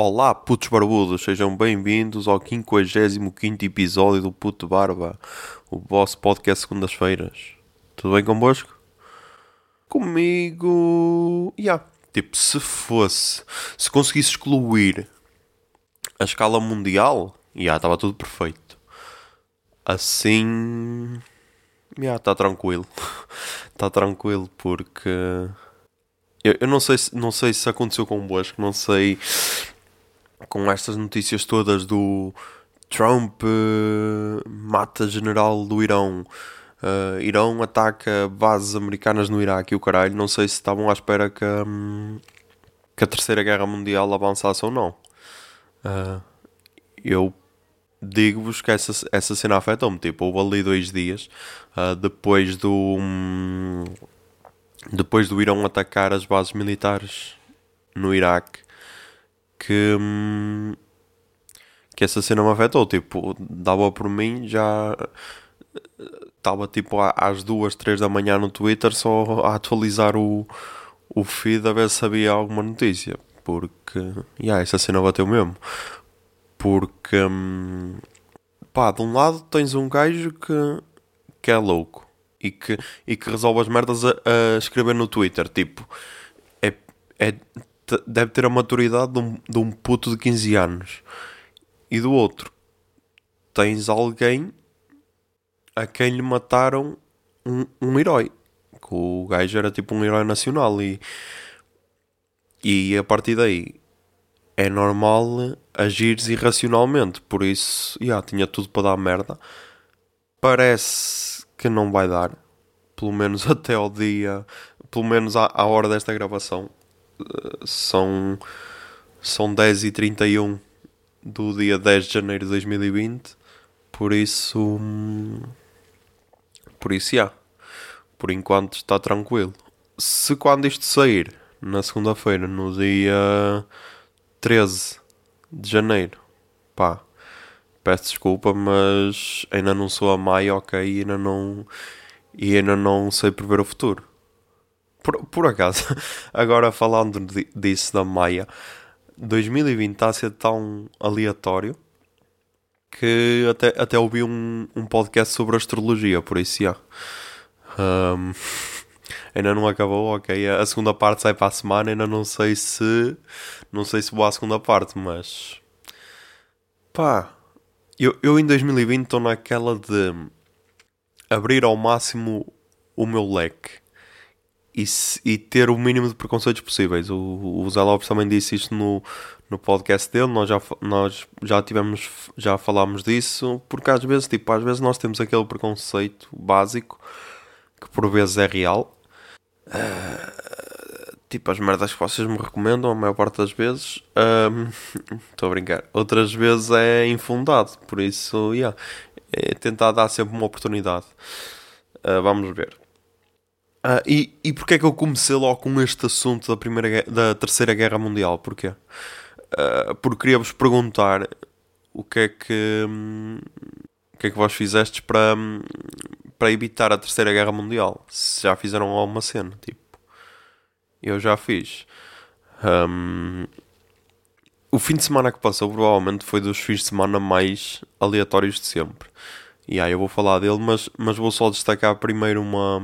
Olá, putos barbudos, sejam bem-vindos ao 55 episódio do Puto Barba, o vosso podcast segundas-feiras. Tudo bem convosco? Comigo. Yeah. Tipo, se fosse. Se conseguisse excluir a escala mundial, já yeah, estava tudo perfeito. Assim. Já, yeah, está tranquilo. Está tranquilo porque. Eu, eu, não, sei se, não sei se aconteceu convosco, não sei com estas notícias todas do Trump uh, mata general do Irão, uh, Irão ataca bases americanas no Iraque e o caralho, não sei se estavam à espera que, um, que a Terceira Guerra Mundial avançasse ou não. Uh, eu digo-vos que essa, essa cena afetou-me. Tipo, houve ali dois dias depois do. Um, depois do Irão atacar as bases militares no Iraque que, hum, que essa cena me afetou. Tipo, dava por mim já. Estava tipo às duas, três da manhã no Twitter só a atualizar o, o feed a ver se havia alguma notícia. Porque, yeah, essa cena bateu mesmo. Porque, hum, pá, de um lado tens um gajo que, que é louco e que, e que resolve as merdas a, a escrever no Twitter. Tipo, é, é deve ter a maturidade de um, de um puto de 15 anos. E do outro, tens alguém a quem lhe mataram um, um herói. Que o gajo era tipo um herói nacional. E, e a partir daí é normal agires irracionalmente. Por isso, yeah, tinha tudo para dar merda. Parece que não vai dar. Pelo menos até ao dia. Pelo menos à, à hora desta gravação são, são 10 e 31 do dia 10 de janeiro de 2020. Por isso. Por isso, já. Por enquanto está tranquilo. Se quando isto sair, na segunda-feira, no dia 13 de janeiro, pá, peço desculpa, mas ainda não sou a Maia, ok? Ainda não, e ainda não sei prever o futuro. Por, por acaso, agora falando disso da Maia, 2020 está a ser tão aleatório que até, até ouvi um, um podcast sobre astrologia, por isso já. Um, ainda não acabou, ok. A segunda parte sai para a semana, ainda não sei se. Não sei se vou à segunda parte, mas. Pá. Eu, eu em 2020 estou naquela de abrir ao máximo o meu leque e, e, ter o mínimo de preconceitos possíveis. O, o Zé Lopes também disse isto no, no podcast dele, nós já, nós já tivemos, já falámos disso, porque às vezes, tipo, às vezes nós temos aquele preconceito básico que por vezes é real. Uh, tipo, as merdas que vocês me recomendam, a maior parte das vezes, estou um, a brincar, outras vezes é infundado, por isso, yeah, é tentar dar sempre uma oportunidade. Uh, vamos ver. Uh, e, e porquê é que eu comecei logo com este assunto da, primeira, da Terceira Guerra Mundial? Porquê? Uh, porque queria-vos perguntar o que é que, o que é que vós fizestes para, para evitar a Terceira Guerra Mundial. Se já fizeram alguma cena, tipo. Eu já fiz. Um, o fim de semana que passou provavelmente foi dos fins de semana mais aleatórios de sempre. E aí eu vou falar dele, mas, mas vou só destacar primeiro uma,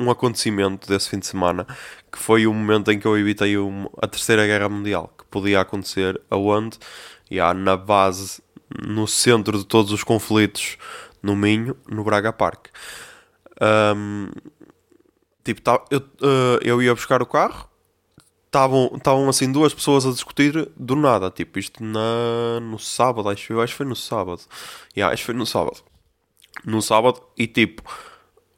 um acontecimento desse fim de semana, que foi o momento em que eu evitei a Terceira Guerra Mundial, que podia acontecer aonde? Yeah, na base, no centro de todos os conflitos no Minho, no Braga Park. Um, tipo, tá, eu, uh, eu ia buscar o carro, estavam assim duas pessoas a discutir do nada, tipo, isto na, no sábado, acho, acho que foi no sábado. Yeah, acho que foi no sábado. No sábado, e tipo,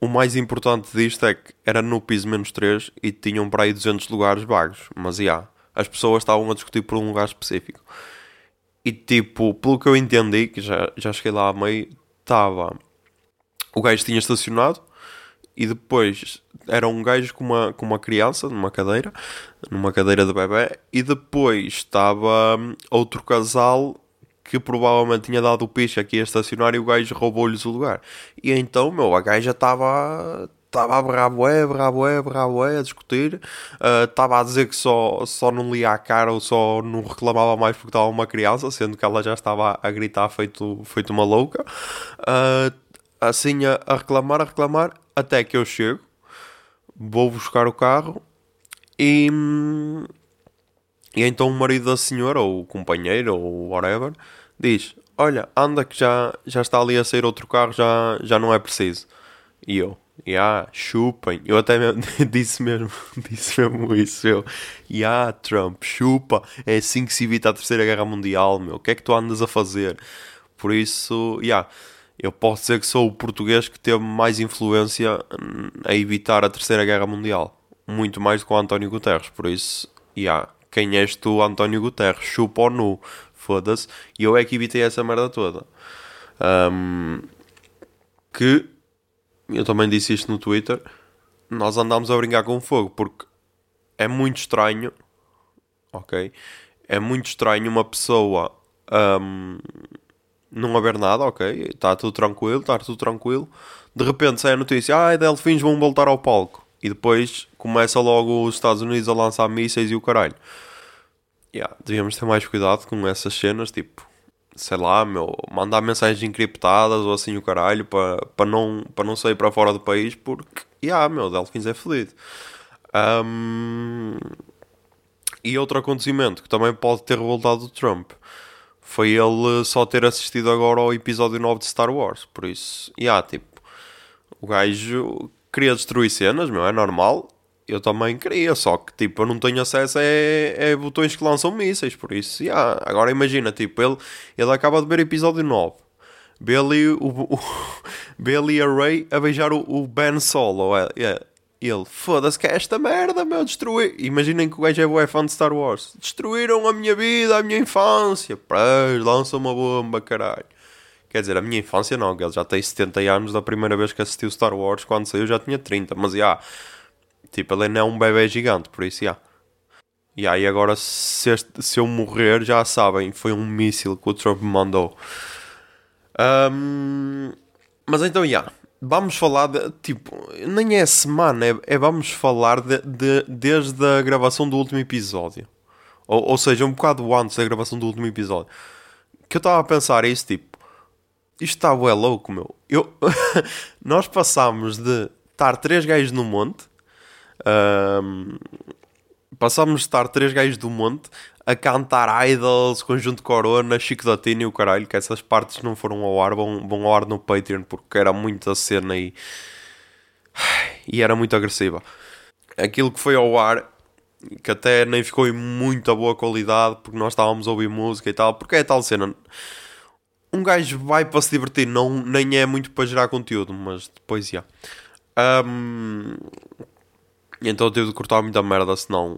o mais importante disto é que era no piso menos 3 e tinham para aí 200 lugares vagos, mas já, yeah, as pessoas estavam a discutir por um lugar específico. E tipo, pelo que eu entendi, que já, já cheguei lá a meio, estava. O gajo tinha estacionado e depois era um gajo com uma, com uma criança numa cadeira, numa cadeira de bebê, e depois estava hum, outro casal que provavelmente tinha dado o piche aqui a estacionar e o gajo roubou-lhes o lugar. E então, meu, a gaja estava estava a berrar bué, berrar bué, berrar bué, a discutir. Estava uh, a dizer que só, só não lia a cara ou só não reclamava mais porque estava uma criança, sendo que ela já estava a gritar feito, feito uma louca. Uh, assim a, a reclamar, a reclamar, até que eu chego, vou buscar o carro e... E então o marido da senhora, ou o companheiro, ou whatever, diz: Olha, anda que já, já está ali a sair outro carro, já, já não é preciso. E eu, yeah, chupem. Eu até mesmo, disse mesmo, disse mesmo isso. Eu, yeah, Trump, chupa. É assim que se evita a Terceira Guerra Mundial, meu. O que é que tu andas a fazer? Por isso, yeah, eu posso dizer que sou o português que teve mais influência a evitar a Terceira Guerra Mundial. Muito mais do que o António Guterres. Por isso, yeah, quem és tu, António Guterres? Chupa ou nu? Foda-se. E eu é que evitei essa merda toda. Um, que eu também disse isto no Twitter. Nós andámos a brincar com fogo porque é muito estranho. Ok? É muito estranho uma pessoa um, não haver nada, ok? Está tudo tranquilo, está tudo tranquilo. De repente sai a notícia: ah, Delfins vão voltar ao palco. E depois começa logo os Estados Unidos a lançar mísseis e o caralho. Yeah, devíamos ter mais cuidado com essas cenas, tipo, sei lá, meu, mandar mensagens encriptadas ou assim o caralho para pa não, pa não sair para fora do país porque, yeah, meu, Delfins é feliz. Um, e outro acontecimento que também pode ter revoltado o Trump foi ele só ter assistido agora ao episódio 9 de Star Wars. Por isso, yeah, tipo, o gajo queria destruir cenas, meu, é normal. Eu também queria, só que tipo, eu não tenho acesso a, a botões que lançam mísseis, por isso, yeah. agora imagina, tipo, ele, ele acaba de ver episódio 9, vê ali, o, o, vê ali a Ray a beijar o, o Ben Solo, é, yeah. ele, foda-se que é esta merda, meu, destruir, imaginem que o gajo é fã de Star Wars, destruíram a minha vida, a minha infância, pá, lança uma bomba, caralho. Quer dizer, a minha infância não, que ele já tem 70 anos da primeira vez que assistiu Star Wars, quando saiu já tinha 30, mas já, yeah, tipo, ele não é um bebê gigante, por isso, já. Yeah. Yeah, e agora, se, este, se eu morrer, já sabem, foi um míssil que o Trump me mandou. Um, mas então, já, yeah, vamos falar de, tipo, nem é semana, é, é vamos falar de, de, desde a gravação do último episódio. Ou, ou seja, um bocado antes da gravação do último episódio. Que eu estava a pensar é isso, tipo, isto está bué louco, meu. Eu, nós passámos de estar três gajos no monte, um, passámos de estar três gajos do monte a cantar Idols, Conjunto Corona, Chico da Tina e o caralho, que essas partes não foram ao ar, vão, vão ao ar no Patreon porque era muita cena e. e era muito agressiva. Aquilo que foi ao ar, que até nem ficou em muita boa qualidade porque nós estávamos a ouvir música e tal, porque é tal cena um gajo vai para se divertir, não, nem é muito para gerar conteúdo, mas depois já. Um, então eu tive de cortar muita merda, senão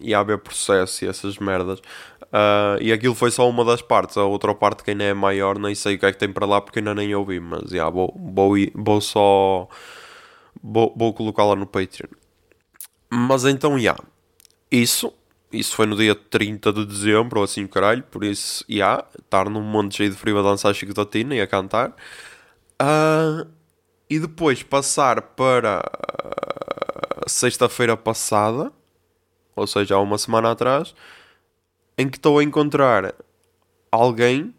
ia haver processo e essas merdas. Uh, e aquilo foi só uma das partes, a outra parte que ainda é maior, nem sei o que é que tem para lá porque ainda nem ouvi, mas já, vou, vou, vou só. Vou, vou colocá-la no Patreon. Mas então, já. Isso isso foi no dia 30 de dezembro, ou assim, caralho. Por isso, já, yeah, estar num monte cheio de frio a dançar chicotina e a cantar. Uh, e depois passar para sexta-feira passada, ou seja, há uma semana atrás, em que estou a encontrar alguém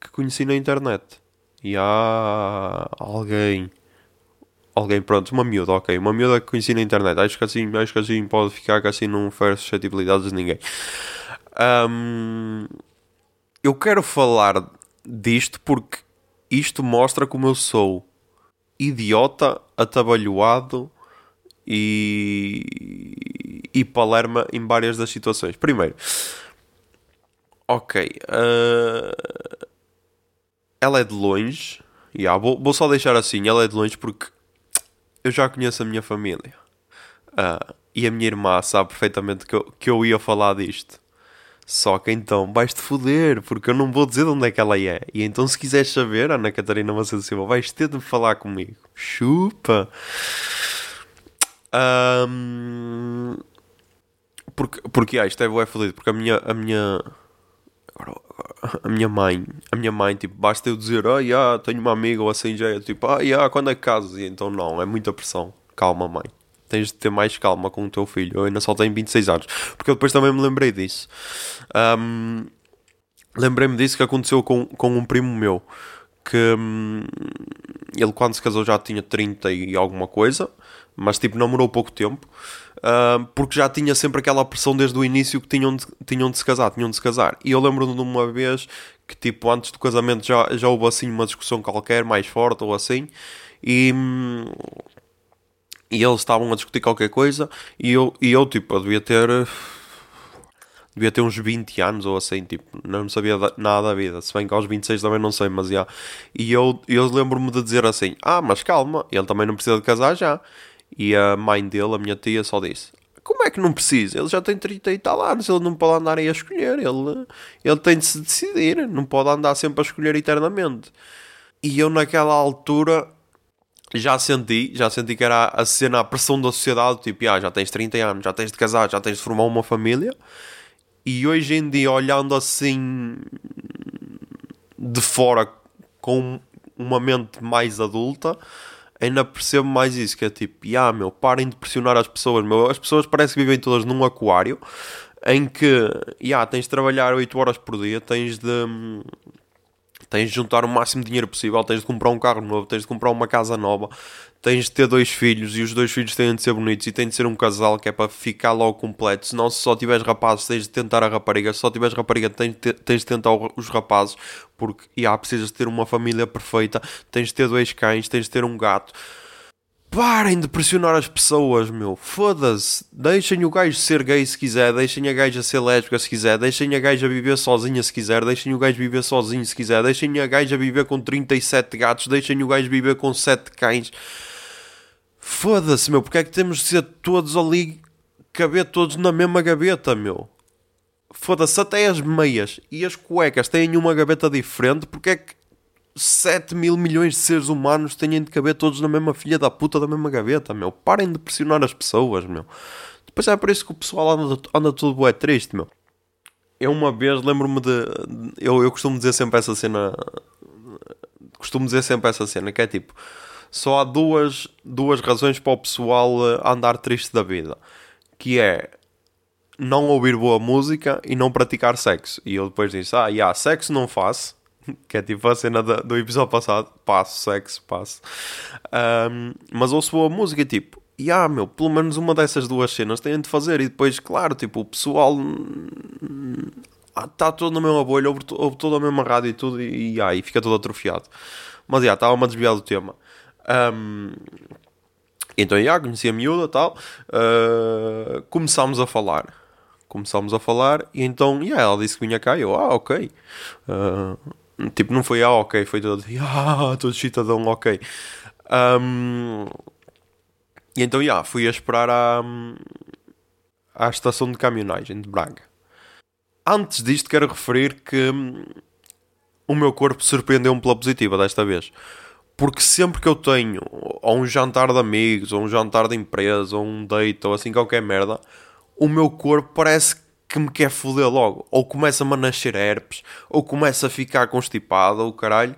que conheci na internet. E há alguém alguém, pronto, uma miúda, ok, uma miúda que conheci na internet, acho que assim, acho que assim pode ficar que assim não fere suscetibilidades de ninguém. Um, eu quero falar disto porque isto mostra como eu sou idiota, atabalhoado e, e palerma em várias das situações. Primeiro, ok, uh, ela é de longe. Yeah, vou, vou só deixar assim, ela é de longe porque eu já conheço a minha família. Uh, e a minha irmã sabe perfeitamente que eu, que eu ia falar disto. Só que então vais-te foder, porque eu não vou dizer de onde é que ela é. E então, se quiseres saber, Ana Catarina Macedo Silva, vais ter de falar comigo. Chupa! Um, porque, porque ah, isto é bué fodido, porque a minha, a minha. Agora a minha mãe, a minha mãe, tipo, basta eu dizer, ah, yeah, tenho uma amiga ou assim, já é tipo, ah, yeah, quando é que casas? E então não, é muita pressão. Calma, mãe. Tens de ter mais calma com o teu filho. Eu ainda só tenho 26 anos. Porque eu depois também me lembrei disso. Um, Lembrei-me disso que aconteceu com, com um primo meu. Que hum, ele, quando se casou, já tinha 30 e alguma coisa. Mas, tipo, namorou pouco tempo. Porque já tinha sempre aquela pressão desde o início que tinham de, tinham de se casar, tinham de se casar. E eu lembro-me de uma vez que, tipo, antes do casamento já, já houve assim uma discussão qualquer, mais forte ou assim, e, e eles estavam a discutir qualquer coisa, e eu, e eu tipo, eu devia ter. Devia ter uns 20 anos ou assim, tipo, não sabia nada da vida. Se bem que aos 26 também não sei, mas já. E eu, eu lembro-me de dizer assim: Ah, mas calma, ele também não precisa de casar já. E a mãe dele, a minha tia, só disse: Como é que não precisa? Ele já tem 30 e tal anos, ele não pode andar aí a escolher. Ele, ele tem de se decidir, não pode andar sempre a escolher eternamente. E eu, naquela altura, já senti, já senti que era a cena, a pressão da sociedade: tipo, ah, já tens 30 anos, já tens de casar, já tens de formar uma família. E hoje em dia, olhando assim de fora, com uma mente mais adulta ainda percebo mais isso, que é tipo, ah, meu, parem de pressionar as pessoas, meu, as pessoas parecem que vivem todas num aquário, em que, ah, tens de trabalhar 8 horas por dia, tens de... Tens de juntar o máximo de dinheiro possível, tens de comprar um carro novo, tens de comprar uma casa nova, tens de ter dois filhos e os dois filhos têm de ser bonitos e tem de ser um casal que é para ficar logo completo. Senão, se só tiveres rapazes, tens de tentar a rapariga. Se só tiveres rapariga, tens de, tens de tentar os rapazes, porque yeah, precisas de ter uma família perfeita. Tens de ter dois cães, tens de ter um gato. Parem de pressionar as pessoas, meu. Foda-se. Deixem o gajo ser gay se quiser. Deixem a gaja ser lésbica se quiser. Deixem a gaja viver sozinha se quiser. Deixem o gajo viver sozinho se quiser. Deixem a gaja viver com 37 gatos. Deixem o gajo viver com 7 cães. Foda-se, meu, porque é que temos de ser todos ali, caber todos na mesma gaveta, meu? Foda-se, até as meias e as cuecas têm uma gaveta diferente, porque é que 7 mil milhões de seres humanos têm de caber todos na mesma filha da puta da mesma gaveta, meu? Parem de pressionar as pessoas, meu. Depois é por isso que o pessoal anda, anda tudo é triste, meu. Eu uma vez lembro-me de. Eu, eu costumo dizer sempre essa cena. Costumo dizer sempre essa cena, que é tipo só há duas, duas razões para o pessoal eh, andar triste da vida. Que é não ouvir boa música e não praticar sexo. E eu depois disse, ah, yeah, sexo não faço. Que é tipo a cena do episódio passado. Passo, sexo, passo. Um, mas ouço boa música tipo, e ah, meu, pelo menos uma dessas duas cenas têm de fazer. E depois, claro, tipo, o pessoal está todo na mesma bolha, ouve, ouve toda a mesma rádio e tudo, e, e, ah, e fica todo atrofiado. Mas já, estava-me a desviar do tema. Um, então, já, conheci a miúda e tal. Uh, começámos a falar. Começámos a falar e então, yeah, ela disse que vinha cá e eu, ah, ok. Uh, tipo, não foi ah, ok, foi todo, ah, todo chitadão, ok. Um, e então, yeah, fui a esperar à, à estação de caminhonagem de Braga. Antes disto, quero referir que o meu corpo surpreendeu-me pela positiva desta vez porque sempre que eu tenho ou um jantar de amigos, ou um jantar de empresa, ou um date, ou assim qualquer merda, o meu corpo parece que me quer foder logo. Ou começa-me a nascer herpes, ou começa a ficar constipado, ou caralho.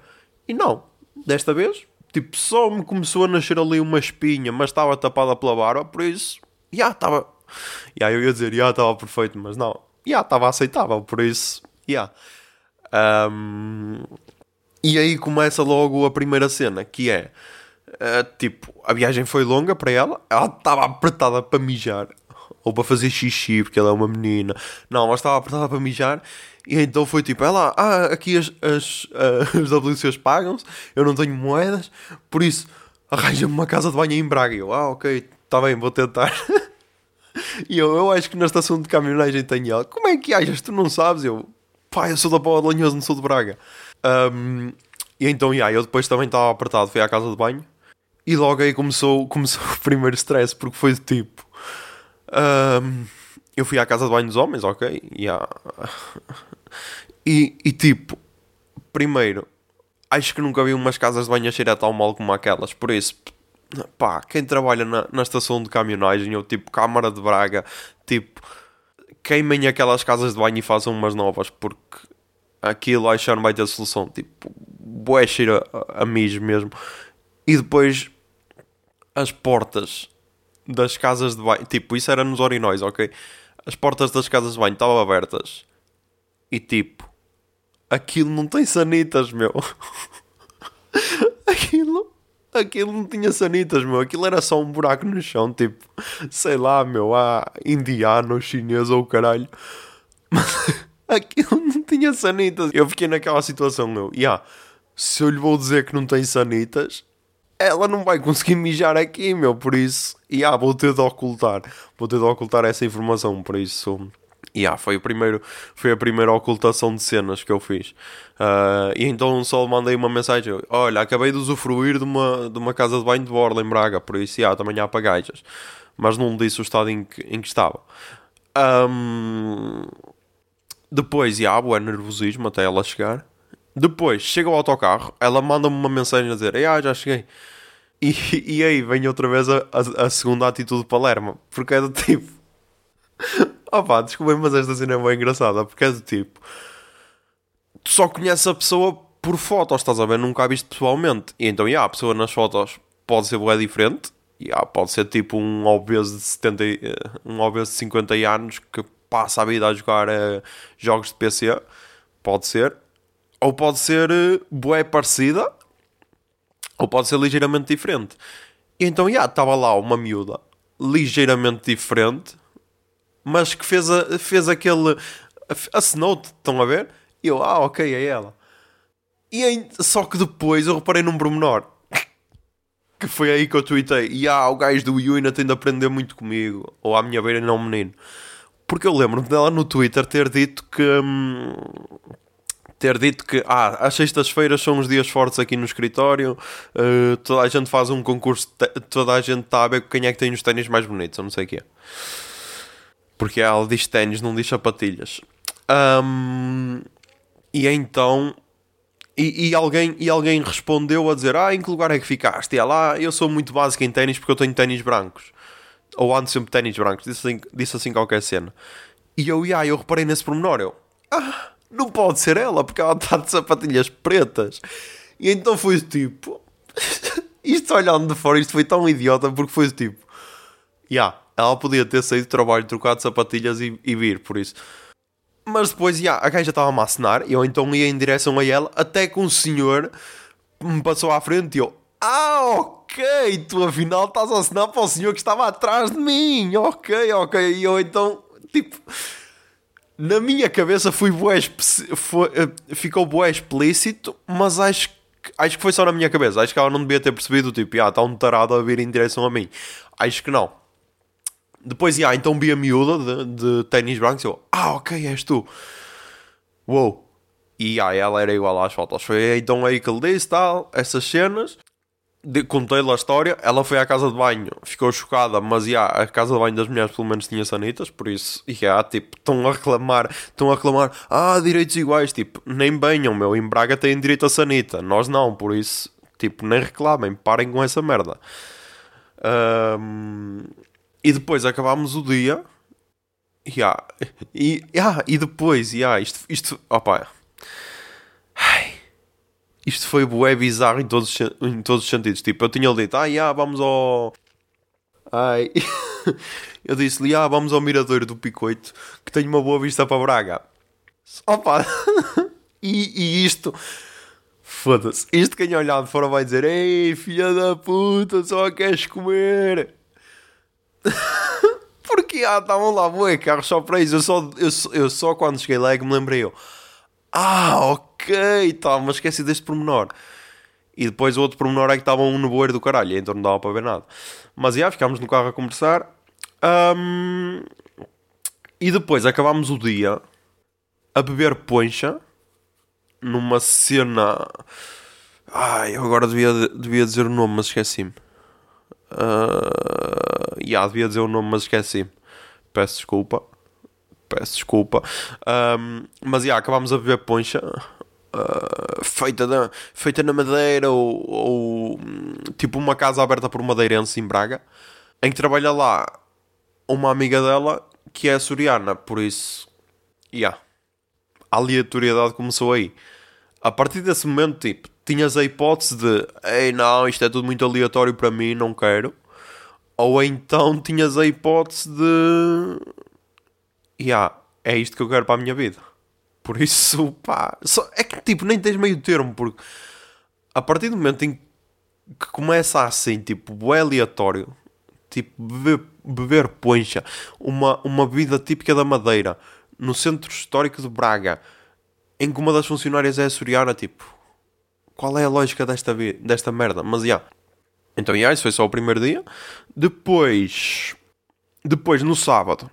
E não, desta vez, tipo, só me começou a nascer ali uma espinha, mas estava tapada pela barba, por isso, já estava. Já eu ia dizer, já estava perfeito, mas não, já estava aceitável, por isso, já. Um, e aí começa logo a primeira cena, que é uh, tipo, a viagem foi longa para ela, ela estava apertada para mijar ou para fazer xixi, porque ela é uma menina. Não, ela estava apertada para mijar. E então foi tipo, ela, ah, aqui as, as, uh, as WCs pagam-se, eu não tenho moedas, por isso arranja-me uma casa de banho em Braga. E eu, ah, ok, está bem, vou tentar. e eu, eu acho que na estação de caminhonagem tem ela. Como é que achas? Tu não sabes? Eu, pá, eu sou da Boa de Lanhoso, não sou de Braga. Um, e então, yeah, eu depois também estava apertado, fui à casa de banho e logo aí começou, começou o primeiro stress, porque foi de tipo. Um, eu fui à casa de banho dos homens, ok? Yeah. E, e tipo, primeiro, acho que nunca vi umas casas de banho a cheirar tão mal como aquelas, por isso, pá, quem trabalha na, na estação de caminhonagem ou tipo Câmara de Braga, tipo, queimem aquelas casas de banho e façam umas novas, porque aquilo não vai ter solução. Tipo, cheira a, a mijo mesmo. E depois as portas das casas de banho, tipo, isso era nos orinóis, ok? As portas das casas de banho estavam abertas e tipo, aquilo não tem sanitas, meu. aquilo, aquilo não tinha sanitas, meu. Aquilo era só um buraco no chão, tipo, sei lá, meu, há indiano, chinês ou caralho. Mas aquilo não tinha sanitas. Eu fiquei naquela situação, meu. E yeah, se eu lhe vou dizer que não tem sanitas, ela não vai conseguir mijar aqui, meu. Por isso, e yeah, vou ter de ocultar. Vou ter de ocultar essa informação, por isso. Yeah, foi, o primeiro, foi a primeira ocultação de cenas que eu fiz. Uh, e então só mandei uma mensagem: Olha, acabei de usufruir de uma, de uma casa de banho de borla em Braga, por isso yeah, também há pagajas. Mas não disse o estado em que, em que estava. Um, depois, yeah, o nervosismo até ela chegar. Depois, chega o autocarro, ela manda-me uma mensagem a dizer: Ah, já cheguei. E, e aí vem outra vez a, a, a segunda atitude de Palermo, porque é do tipo. Opa, desculpem, mas esta cena é bem engraçada, porque é do tipo. Tu só conheces a pessoa por fotos, estás a ver? Nunca a viste pessoalmente. E então, yeah, a pessoa nas fotos pode ser bem diferente. Yeah, pode ser tipo um obeso de 70, eh, um obeso de 50 anos que passa a vida a jogar uh, jogos de PC. Pode ser. Ou pode ser uh, bué parecida. Ou pode ser ligeiramente diferente. E então, já, yeah, estava lá uma miúda ligeiramente diferente mas que fez, a, fez aquele. Assinou-te, estão a ver? E eu, ah, ok, é ela. E só que depois eu reparei num pormenor. Que foi aí que eu tuitei. E ah, o gajo do Yu ainda tem de aprender muito comigo. Ou à minha beira, não, menino. Porque eu lembro-me dela no Twitter ter dito que. Hum, ter dito que ah, as sextas-feiras são os dias fortes aqui no escritório, uh, toda a gente faz um concurso, toda a gente está a ver quem é que tem os ténis mais bonitos, eu não sei o que é. Porque ela diz ténis, não diz sapatilhas. Um, e então. E, e, alguém, e alguém respondeu a dizer: Ah, em que lugar é que ficaste? E ela, ah, eu sou muito básico em ténis porque eu tenho ténis brancos. Ou ando sempre ténis brancos. Disse assim, disse assim qualquer cena. E eu, ah, eu reparei nesse pormenor. Eu, ah, não pode ser ela porque ela está de sapatilhas pretas. E então foi tipo. isto olhando de fora, isto foi tão idiota porque foi tipo. Yeah, ela podia ter saído do trabalho, trocado de sapatilhas e, e vir, por isso. Mas depois, já, a gaja estava a e eu então ia em direção a ela, até que um senhor me passou à frente e eu, ah, ok, tu afinal estás a assinar para o senhor que estava atrás de mim, ok, ok. E eu então, tipo, na minha cabeça fui bué, foi, uh, ficou bué explícito, mas acho que acho que foi só na minha cabeça. Acho que ela não devia ter percebido, tipo, ah, está um tarado a vir em direção a mim. Acho que não. Depois, yeah, então vi a miúda de, de ténis brancos eu, ah, ok, és tu. Uou. E yeah, ela era igual às fotos. Foi então aí que ele disse tal, essas cenas. Contei-lhe a história. Ela foi à casa de banho, ficou chocada, mas yeah, a casa de banho das mulheres pelo menos tinha sanitas, por isso, yeah, tipo, estão a reclamar, estão a reclamar, ah, direitos iguais, tipo, nem banham, meu, em Braga têm direito a sanita, nós não, por isso, tipo, nem reclamem, parem com essa merda. Um, e depois acabámos o dia. Yeah. E, yeah, e depois, yeah, isto, isto, opa, ai, isto foi bué bizarro em todos, em todos os sentidos. Tipo, eu tinha dito, ah, yeah, vamos ao. Ai, eu disse-lhe, ah, vamos ao Miradouro do Picoito que tem uma boa vista para Braga. Opa, e, e isto, foda-se, isto quem olhar de fora vai dizer, ei, filha da puta, só queres comer. Porque ah, estavam lá bué carros só para isso. Eu só, eu, eu só quando cheguei lá é que me lembrei eu. Ah, ok, tá, mas esqueci deste pormenor. E depois o outro pormenor é que estavam um no bueiro do caralho, então não dava para ver nada. Mas já, ficámos no carro a conversar. Um, e depois acabámos o dia a beber poncha numa cena. Ai, eu agora devia, devia dizer o nome, mas esqueci-me. Uh, devia dizer o nome, mas esqueci. Peço desculpa. Peço desculpa. Um, mas yeah, acabámos a beber poncha. Uh, feita, na, feita na madeira ou, ou, tipo uma casa aberta por madeirense em Braga em que trabalha lá uma amiga dela que é açoriana por isso yeah. a aleatoriedade começou aí. A partir desse momento, tipo, tinhas a hipótese de ei não, isto é tudo muito aleatório para mim, não quero. Ou então tinhas a hipótese de yeah, é isto que eu quero para a minha vida. Por isso, pá, só, é que tipo, nem tens meio termo, porque a partir do momento em que começa assim, tipo, é aleatório, tipo, beber, beber poncha, uma, uma bebida típica da Madeira, no centro histórico de Braga, em que uma das funcionárias é açoriana, tipo, qual é a lógica desta, desta merda? Mas, já. Yeah. Então, yeah, isso foi só o primeiro dia. Depois, depois no sábado,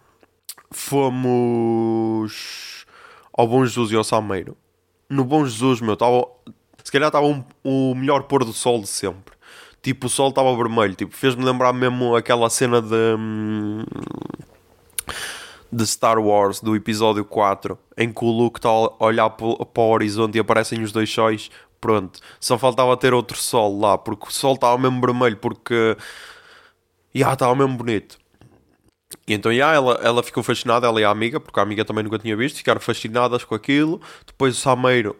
fomos ao Bom Jesus e ao Salmeiro. No Bom Jesus, meu, estava. Se calhar estava um, o melhor pôr do sol de sempre. Tipo, o sol estava vermelho. Tipo, fez-me lembrar mesmo aquela cena de. Hum, de Star Wars, do episódio 4, em que o Luke está a olhar para o horizonte e aparecem os dois sóis. Pronto, só faltava ter outro sol lá, porque o sol estava mesmo vermelho, porque. Já, estava mesmo bonito. E então, yeah, ela, ela ficou fascinada, ela e a amiga, porque a amiga também nunca tinha visto, ficaram fascinadas com aquilo. Depois o Sameiro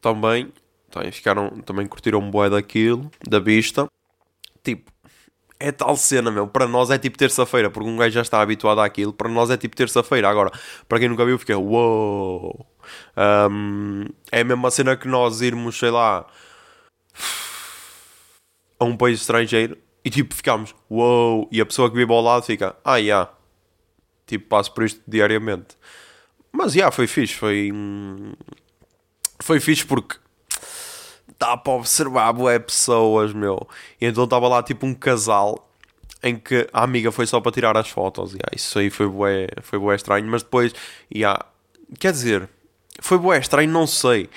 também, também ficaram, também curtiram um boé daquilo, da vista. Tipo, é tal cena, meu. Para nós é tipo terça-feira, porque um gajo já está habituado àquilo. Para nós é tipo terça-feira. Agora, para quem nunca viu, fica uou. Um, é a mesma cena que nós irmos, sei lá, a um país estrangeiro e tipo, ficamos, uou, wow! e a pessoa que vive ao lado fica, ah, já. Yeah. Tipo, passo por isto diariamente. Mas, já, yeah, foi fixe, foi... Foi fixe porque dá para observar bué pessoas, meu. E então estava lá tipo um casal em que a amiga foi só para tirar as fotos. Yeah, isso aí foi bué, foi bué estranho, mas depois, yeah, quer dizer, foi bué estranho, não sei.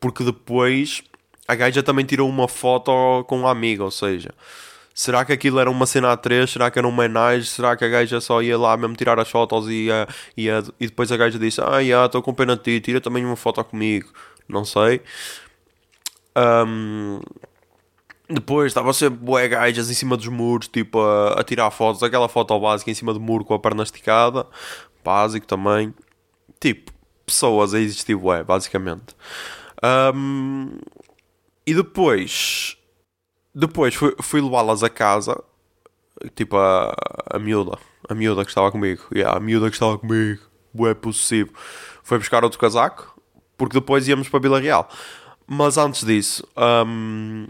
Porque depois a gaja também tirou uma foto com a amiga, ou seja, Será que aquilo era uma cena A3? Será que era um homenagem? Será que a gaja só ia lá mesmo tirar as fotos e, ia, ia, e depois a gaja disse: Ah, estou com pena de ti, tira também uma foto comigo? Não sei. Um, depois estava sempre bué gajas em cima dos muros, tipo a, a, tirar fotos. Aquela foto básica em cima do muro com a perna esticada, básico também. Tipo, pessoas a existir bué, basicamente. Um, e depois depois fui, fui levá-las a casa, tipo a, a miúda, a miúda que estava comigo, yeah, a miúda que estava comigo, bué possessivo, foi buscar outro casaco, porque depois íamos para Vila Real. Mas antes disso, um,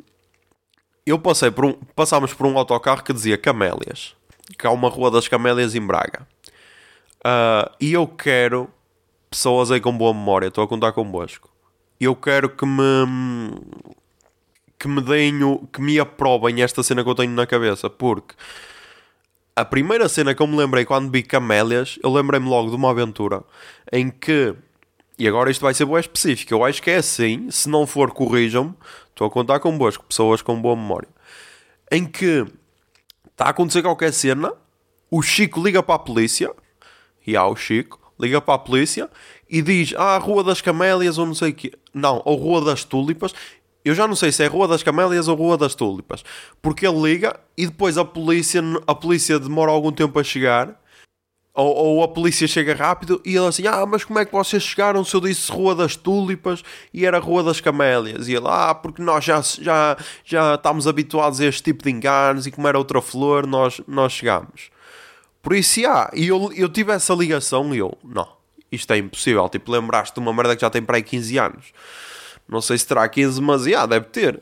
eu passei por um, passámos por um autocarro que dizia Camélias, que há uma rua das Camélias em Braga. Uh, e eu quero pessoas aí com boa memória, estou a contar convosco. Eu quero que me que me deem, que me aprovem esta cena que eu tenho na cabeça, porque a primeira cena que eu me lembrei quando vi Camélias, eu lembrei-me logo de uma aventura em que, e agora isto vai ser boa específico, eu acho que é assim, se não for, corrijam-me, estou a contar convosco, pessoas com boa memória, em que está a acontecer qualquer cena, o Chico liga para a polícia, e há o Chico, liga para a polícia e diz, ah, a Rua das Camélias ou não sei o quê, não, ou Rua das Tulipas, eu já não sei se é Rua das Camélias ou Rua das Tulipas. Porque ele liga e depois a polícia, a polícia demora algum tempo a chegar. Ou, ou, a polícia chega rápido e ele assim, ah, mas como é que vocês chegaram se eu disse Rua das Tulipas e era Rua das Camélias? E ele, ah, porque nós já, já, já estamos habituados a este tipo de enganos e como era outra flor, nós, nós chegamos. Por isso, ah, e eu, eu tive essa ligação e eu, não, isto é impossível. Tipo, lembraste de uma merda que já tem para aí 15 anos. Não sei se terá 15, mas yeah, deve ter.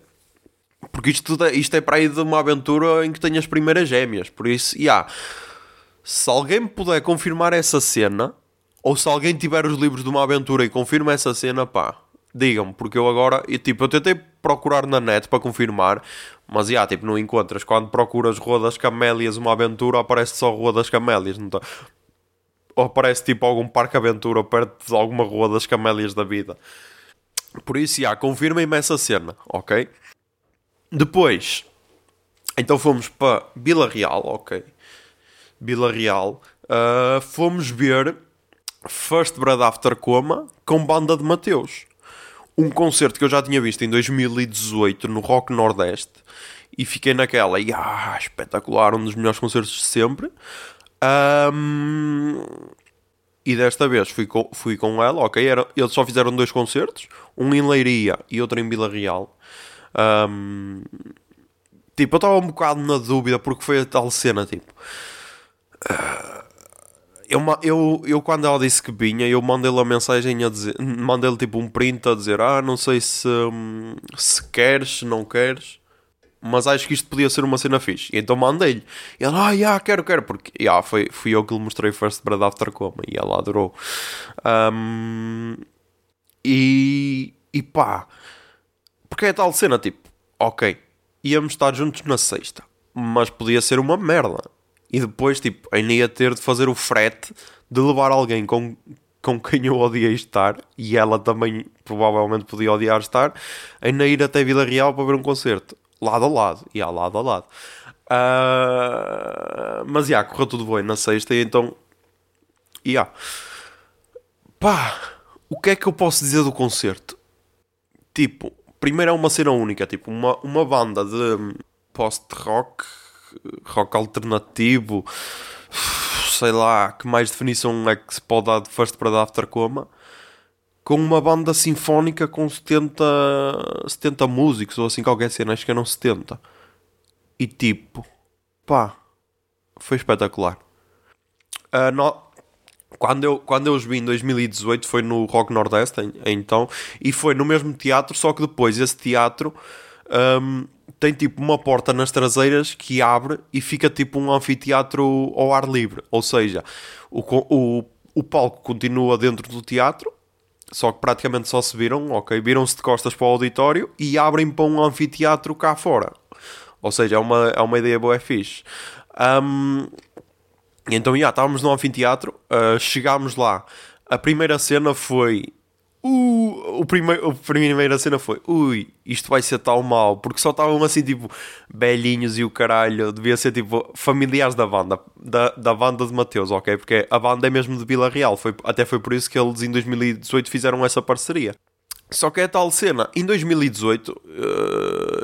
Porque isto, isto é para aí de uma aventura em que tenho as primeiras gêmeas. Por isso, yeah, se alguém me puder confirmar essa cena, ou se alguém tiver os livros de uma aventura e confirma essa cena, pá, digam-me. Porque eu agora, e, tipo, eu tentei procurar na net para confirmar, mas já, tipo, não encontras. Quando procuras Rua das Camélias, uma aventura, aparece só Rua das Camélias. Não tá... Ou aparece tipo algum parque aventura perto de alguma Rua das Camélias da vida. Por isso, já, confirmem-me essa cena, ok? Depois, então fomos para Vila Real, ok? Vila Real. Uh, fomos ver First Bread After Coma com banda de Mateus. Um concerto que eu já tinha visto em 2018 no Rock Nordeste e fiquei naquela, ah, espetacular, um dos melhores concertos de sempre. Um, E desta vez fui com, fui com ela, ok? Era, eles só fizeram dois concertos, um em Leiria e outro em Vila Real. Um, tipo, eu estava um bocado na dúvida porque foi a tal cena, tipo. Uh, eu, eu, eu quando ela disse que vinha, eu mandei-lhe a mensagem a dizer, mandei-lhe tipo um print a dizer, ah, não sei se, hum, se queres, se não queres mas acho que isto podia ser uma cena fixe. Então mandei-lhe. E ela, ah, yeah, quero, quero, porque yeah, foi, fui eu que lhe mostrei First Bread After Coma e ela adorou. Um, e, e pá, porque é tal cena, tipo, ok, íamos estar juntos na sexta, mas podia ser uma merda. E depois, tipo, ainda ia ter de fazer o frete de levar alguém com, com quem eu odiei estar, e ela também provavelmente podia odiar estar, ainda ir até Vila Real para ver um concerto lado a lado, e há lado a lado. Uh, mas, já, correu tudo bem na sexta, e então, já. Pá, o que é que eu posso dizer do concerto? Tipo, primeiro é uma cena única, tipo, uma, uma banda de post-rock, rock alternativo, sei lá, que mais definição é que se pode dar de First para After Coma com uma banda sinfónica com 70, 70 músicos ou assim qualquer cena, acho que eram 70. E tipo, pá, foi espetacular. Uh, no, quando, eu, quando eu os vi em 2018 foi no Rock Nordeste, então, e foi no mesmo teatro, só que depois esse teatro um, tem tipo uma porta nas traseiras que abre e fica tipo um anfiteatro ao ar livre. Ou seja, o, o, o palco continua dentro do teatro só que praticamente só se viram, ok? Viram-se de costas para o auditório e abrem para um anfiteatro cá fora. Ou seja, é uma, é uma ideia boa, é fixe. Um, então, já, estávamos no anfiteatro, uh, chegámos lá. A primeira cena foi Uh, o primeiro, a primeira cena foi ui, isto vai ser tão mal, porque só estavam assim tipo velhinhos e o caralho, devia ser tipo familiares da banda, da, da banda de Mateus, ok? Porque a banda é mesmo de Vila Real, foi, até foi por isso que eles em 2018 fizeram essa parceria. Só que é tal cena, em 2018 uh,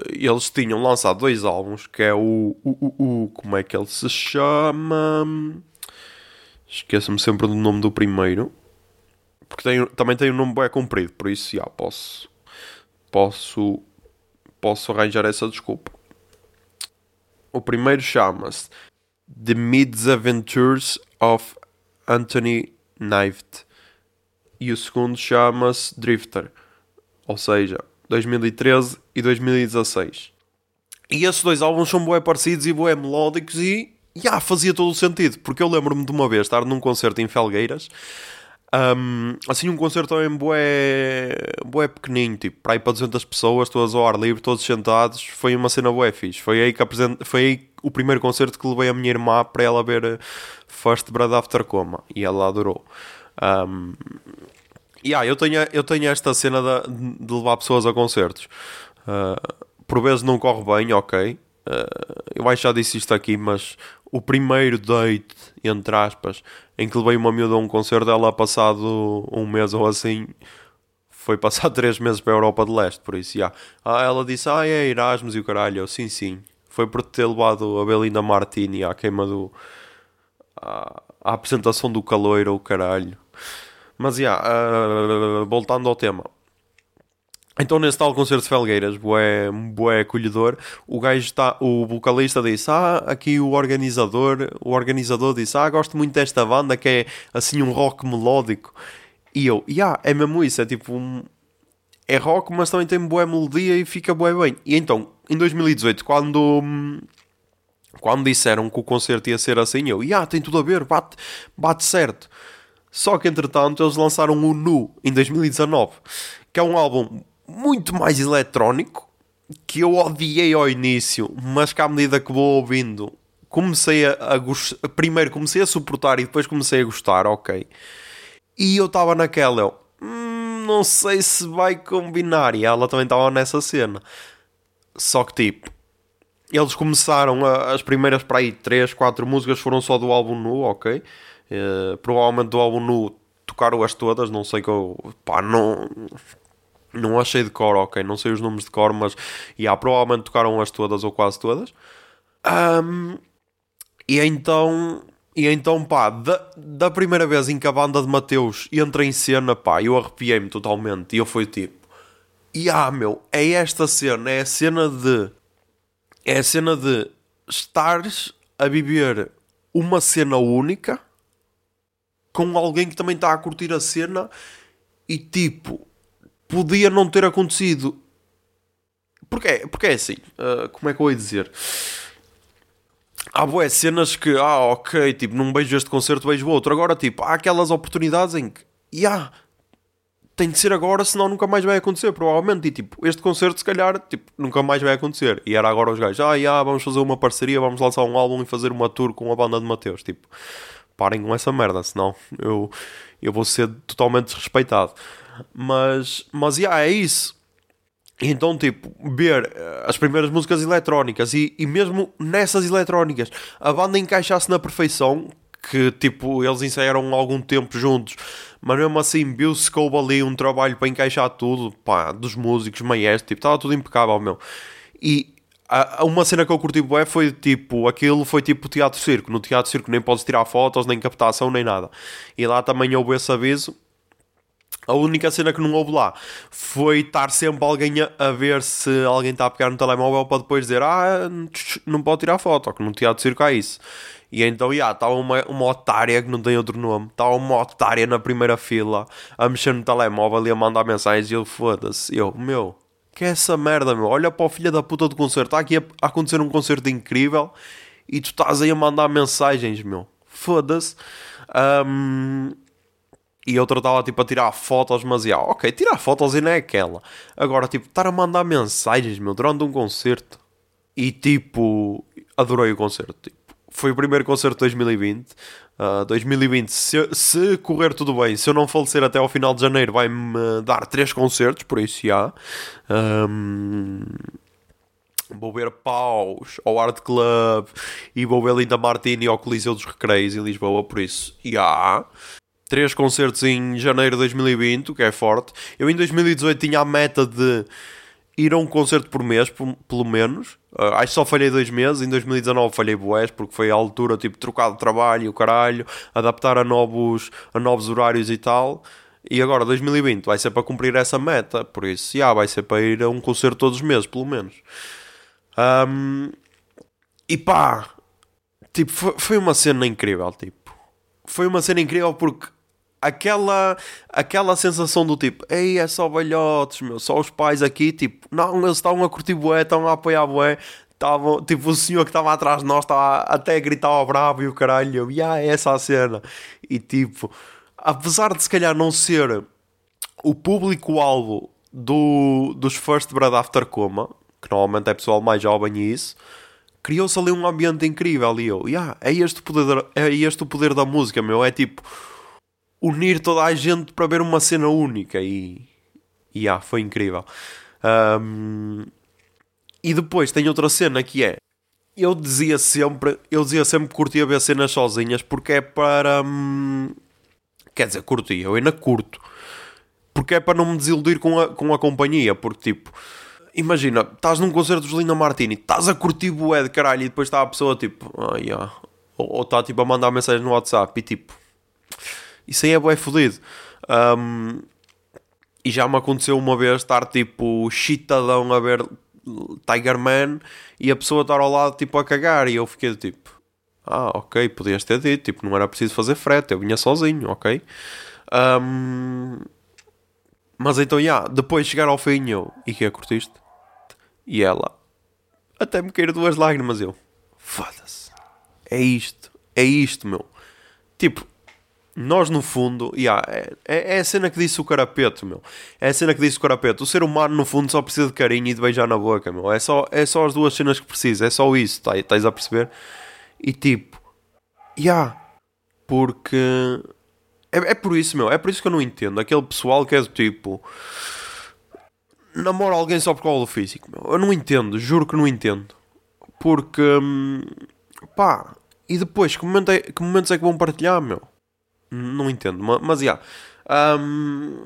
eles tinham lançado dois álbuns, que é o, o, o, o como é que ele se chama? Esqueço-me sempre do nome do primeiro porque tem, também tem um nome bem comprido, por isso já posso posso posso arranjar essa desculpa. O primeiro chama-se The Misadventures of Anthony Knight e o segundo chama-se Drifter, ou seja, 2013 e 2016. E esses dois álbuns são bem parecidos e bem melódicos e já fazia todo o sentido, porque eu lembro-me de uma vez estar num concerto em Felgueiras um, assim, um concerto em bué, bué pequenino, tipo, para ir para 200 pessoas, todas ao ar livre, todos sentados, foi uma cena bué fixe. Foi aí, que apresent... foi aí o primeiro concerto que levei a minha irmã para ela ver eh, First Bread After Coma, e ela adorou. Um, yeah, eu, tenho, eu tenho esta cena de, de levar pessoas a concertos. Uh, por vezes não corre bem, ok. Uh, eu acho que já disse isto aqui, mas o primeiro date, entre aspas, em que levei uma miúda a um concerto, ela passado um mês ou assim, foi passar três meses para a Europa de Leste, por isso, já. Ah, ela disse, ah, é Erasmus e o caralho, eu, sim, sim. Foi por ter levado a Belinda Martini à queima do... à, à apresentação do caloiro, o caralho. Mas, já, uh, voltando ao tema. Então nesse tal concerto de Felgueiras, bué, bué acolhedor, o gajo está, o vocalista disse, ah, aqui o organizador, o organizador disse, ah, gosto muito desta banda que é assim um rock melódico. E eu, yeah, é mesmo isso, é tipo um, é rock, mas também tem boa melodia e fica bué bem. E então, em 2018, quando quando disseram que o concerto ia ser assim, eu, yeah, tem tudo a ver, bate, bate certo. Só que entretanto eles lançaram o Nu em 2019, que é um álbum muito mais eletrónico que eu odiei ao início, mas que à medida que vou ouvindo comecei a, a gostar. Primeiro comecei a suportar e depois comecei a gostar, ok. E eu estava naquela, eu, hum, não sei se vai combinar. E ela também estava nessa cena. Só que tipo, eles começaram a, as primeiras para aí 3, 4 músicas foram só do álbum nu, ok. Uh, provavelmente do álbum nu tocaram as todas, não sei que eu. pá, não não achei de cor, ok, não sei os nomes de cor, mas yeah, provavelmente tocaram as todas ou quase todas. Um, e então, E então, pá, da, da primeira vez em que a banda de Mateus entra em cena, pá, eu arrepiei-me totalmente. E eu fui tipo, e ah, meu, é esta cena, é a cena de. É a cena de estares a viver uma cena única com alguém que também está a curtir a cena e tipo, podia não ter acontecido. Porque, porque é assim, uh, como é que eu ia dizer? há boas cenas que, ah, ok, tipo, não beijo este concerto, beijo outro. Agora, tipo, há aquelas oportunidades em que, yeah, tem de ser agora, senão nunca mais vai acontecer, provavelmente. E tipo, este concerto, se calhar, tipo, nunca mais vai acontecer. E era agora os gajos, ah, yeah, vamos fazer uma parceria, vamos lançar um álbum e fazer uma tour com a banda de Mateus. Tipo, parem com essa merda, senão eu, eu vou ser totalmente desrespeitado. Mas, mas, yeah, é isso então, tipo, ver eh, as primeiras músicas eletrónicas e, e mesmo nessas eletrónicas a banda encaixasse na perfeição, que tipo, eles ensaiaram algum tempo juntos, mas mesmo assim viu-se que houve ali um trabalho para encaixar tudo, pá, dos músicos, maestros, tipo, estava tudo impecável, meu. E a, uma cena que eu curti bué foi tipo, aquilo foi tipo teatro-circo, no teatro-circo nem podes tirar fotos, nem captação, nem nada. E lá também houve esse aviso a única cena que não houve lá foi estar sempre alguém a, ver se alguém está a pegar no telemóvel para depois dizer ah, não pode tirar foto, que no teatro circo há isso. E então, já, estava uma, uma otária que não tem outro nome, estava uma otária na primeira fila a mexer no telemóvel e a mandar mensagens e eu, foda-se, eu, meu, que é essa merda, meu? Olha para o filho da puta do concerto, está aqui a acontecer um concerto incrível e tu estás aí a mandar mensagens, meu, foda-se. Um, e outra estava tipo a tirar fotos, mas ia, ok, tirar fotos e não é aquela. Agora, tipo, estar a mandar mensagens, meu, durante um concerto. E tipo, adorei o concerto. Tipo, foi o primeiro concerto de 2020. Uh, 2020, se, se, correr tudo bem, se eu não falecer até ao final de janeiro, vai-me dar três concertos, por isso já. Um, vou ver Paus ao Art Club e vou ver Linda Martini ao Coliseu dos Recreios em Lisboa, por isso, já três concertos em janeiro de 2020, o que é forte. Eu em 2018 tinha a meta de ir a um concerto por mês, pelo menos. Uh, acho que só falhei dois meses. Em 2019 falhei boés, porque foi a altura, tipo, trocar de trabalho, o caralho, adaptar a novos, a novos horários e tal. E agora, 2020, vai ser para cumprir essa meta. Por isso, já, vai ser para ir a um concerto todos os meses, pelo menos. Um, e pá, tipo, foi, foi uma cena incrível, tipo. Foi uma cena incrível porque aquela, aquela sensação do tipo, ei, é só velhotes, meu, só os pais aqui, tipo, não, eles estavam a curtir bué, estavam a apoiar bué, estavam, tipo, o senhor que estava atrás de nós estava até a gritar ao bravo e o caralho, e ah, é essa a cena. E tipo, apesar de se calhar não ser o público-alvo do, dos First Bread After Coma, que normalmente é pessoal mais jovem e isso, criou-se ali um ambiente incrível e eu, yeah, é este o poder, é este o poder da música, meu, é tipo unir toda a gente para ver uma cena única e, e ah, foi incrível. Um, e depois tem outra cena que é eu dizia sempre, eu dizia sempre que curtia ver cenas sozinhas porque é para hum, quer dizer, curtia, eu ainda curto porque é para não me desiludir com a, com a companhia, porque tipo imagina, estás num concerto de Linda Martini, estás a curtir bué de caralho e depois está a pessoa tipo, ah, yeah. ou está tipo a mandar mensagem no WhatsApp e tipo isso aí é bué fodido. Um, e já me aconteceu uma vez estar tipo chitadão a ver Tiger Man e a pessoa estar ao lado tipo a cagar e eu fiquei tipo ah ok, podias ter dito tipo não era preciso fazer frete, eu vinha sozinho, ok um, mas então já, yeah, depois chegar ao fim eu e que é curtiste? e ela até me caíram duas lágrimas eu foda-se é isto, é isto meu tipo nós no fundo, yeah, é, é, é a cena que disse o carapeto, meu. É a cena que disse o carapeto. O ser humano no fundo só precisa de carinho e de beijar na boca, meu. É só, é só as duas cenas que precisa, é só isso, tá, estás a perceber? E tipo, yeah, porque é, é por isso, meu. É por isso que eu não entendo. Aquele pessoal que é do tipo namora alguém só por causa do físico, meu. Eu não entendo, juro que não entendo. Porque hum, pá, e depois, que, momento é, que momentos é que vão partilhar, meu? Não entendo, mas já. Yeah. Um,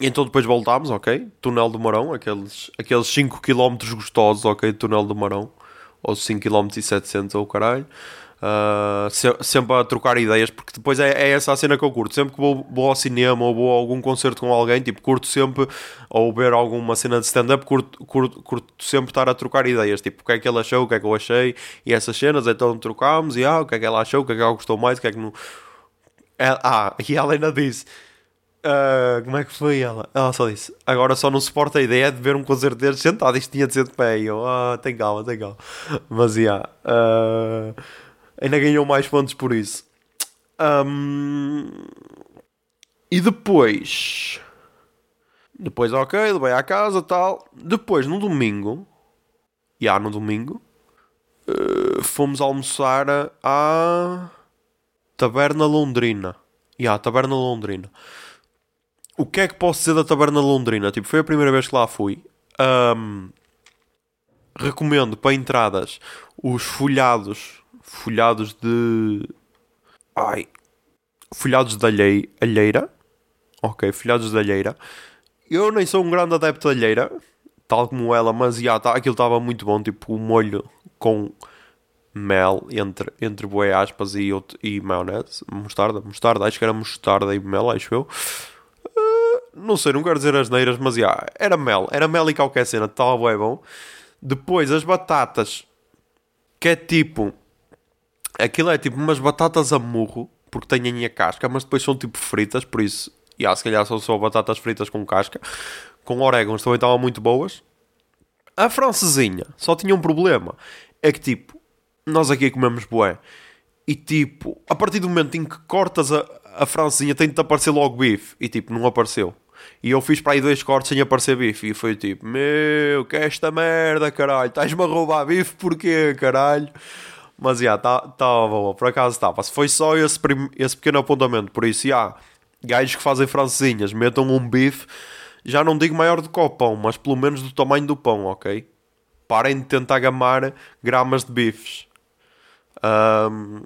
então depois voltámos, ok? Túnel do Marão, aqueles, aqueles 5 km gostosos, ok? Túnel do Marão, ou 5 km e 700 ou caralho. Uh, se, sempre a trocar ideias, porque depois é, é, essa a cena que eu curto. Sempre que vou, vou ao cinema ou vou a algum concerto com alguém, tipo, curto sempre, ou ver alguma cena de stand-up, curto, curto, curto sempre estar a trocar ideias. Tipo, o que é que ele achou, o que é que eu achei, e essas cenas, então trocámos, e ah, o que é que ela achou, o que é que ela gostou mais, o que é que não. É, ah, e ela ainda disse. Uh, como é que foi ela? Ela só disse: Agora só não suporta a ideia de ver um concerto destes sentado. Isto tinha de ser de pé. E eu, ah, tem calma, tem calma. Mas. Yeah, uh, ainda ganhou mais pontos por isso. Um, e depois. Depois, ok, levei à casa tal. Depois, no domingo. Já no domingo. Uh, fomos almoçar à Taberna Londrina. Já, Taberna Londrina. O que é que posso dizer da Taberna Londrina? Tipo, foi a primeira vez que lá fui. Um, recomendo para entradas os folhados folhados de. Ai. Folhados de alhei... alheira. Ok, folhados de alheira. Eu nem sou um grande adepto de alheira, tal como ela, mas já, tá, aquilo estava muito bom. Tipo, o molho com mel, entre, entre boé aspas e, e maionese, mostarda, mostarda, acho que era mostarda e mel, acho eu. Uh, não sei, não quero dizer as neiras, mas já, era mel, era mel e qualquer cena, estava bem bom. Depois as batatas, que é tipo Aquilo é tipo umas batatas a murro, porque têm a casca, mas depois são tipo fritas, por isso, e yeah, se calhar são só batatas fritas com casca. Com orégãos também estavam muito boas. A francesinha só tinha um problema. É que tipo, nós aqui comemos bué. E tipo, a partir do momento em que cortas a, a francesinha tem de aparecer logo bife. E tipo, não apareceu. E eu fiz para aí dois cortes sem aparecer bife. E foi tipo, meu, que é esta merda, caralho. Estás-me a roubar bife porquê, caralho? Mas, já, yeah, estava tá, boa. Por acaso estava. Se foi só esse, esse pequeno apontamento. Por isso, já, yeah, gajos que fazem francesinhas, metam um bife, já não digo maior do que o pão, mas pelo menos do tamanho do pão, ok? Parem de tentar gamar gramas de bifes. Um,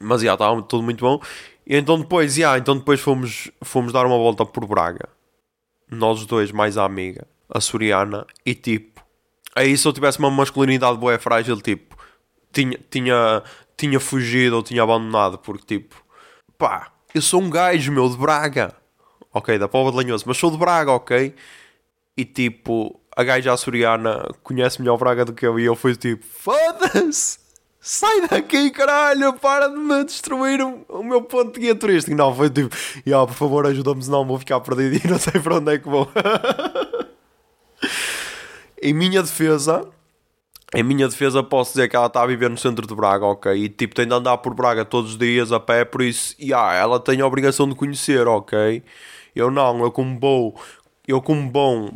mas, já, yeah, estava tudo muito bom. E então depois, yeah, então depois fomos, fomos dar uma volta por Braga. Nós dois, mais a amiga, a Soriana, e tipo... Aí se eu tivesse uma masculinidade boa frágil, tipo tinha, tinha, tinha fugido ou tinha abandonado, porque tipo, pá, eu sou um gajo, meu, de Braga, ok, da Póvoa de Lanhoso, mas sou de Braga, ok? E tipo, a gaja açoriana conhece melhor Braga do que eu, e eu fui tipo, foda-se! Sai daqui, caralho! Para de me destruir o, o meu ponto de guia turístico. Não, foi tipo, yeah, por favor, ajuda-me, senão vou ficar perdido e não sei para onde é que vou. em minha defesa, em minha defesa posso dizer que ela está a viver no centro de Braga, ok? E tipo, tem de andar por Braga todos os dias a pé, por isso, yeah, ela tem a obrigação de conhecer, ok? Eu não, eu como bom, eu como bom,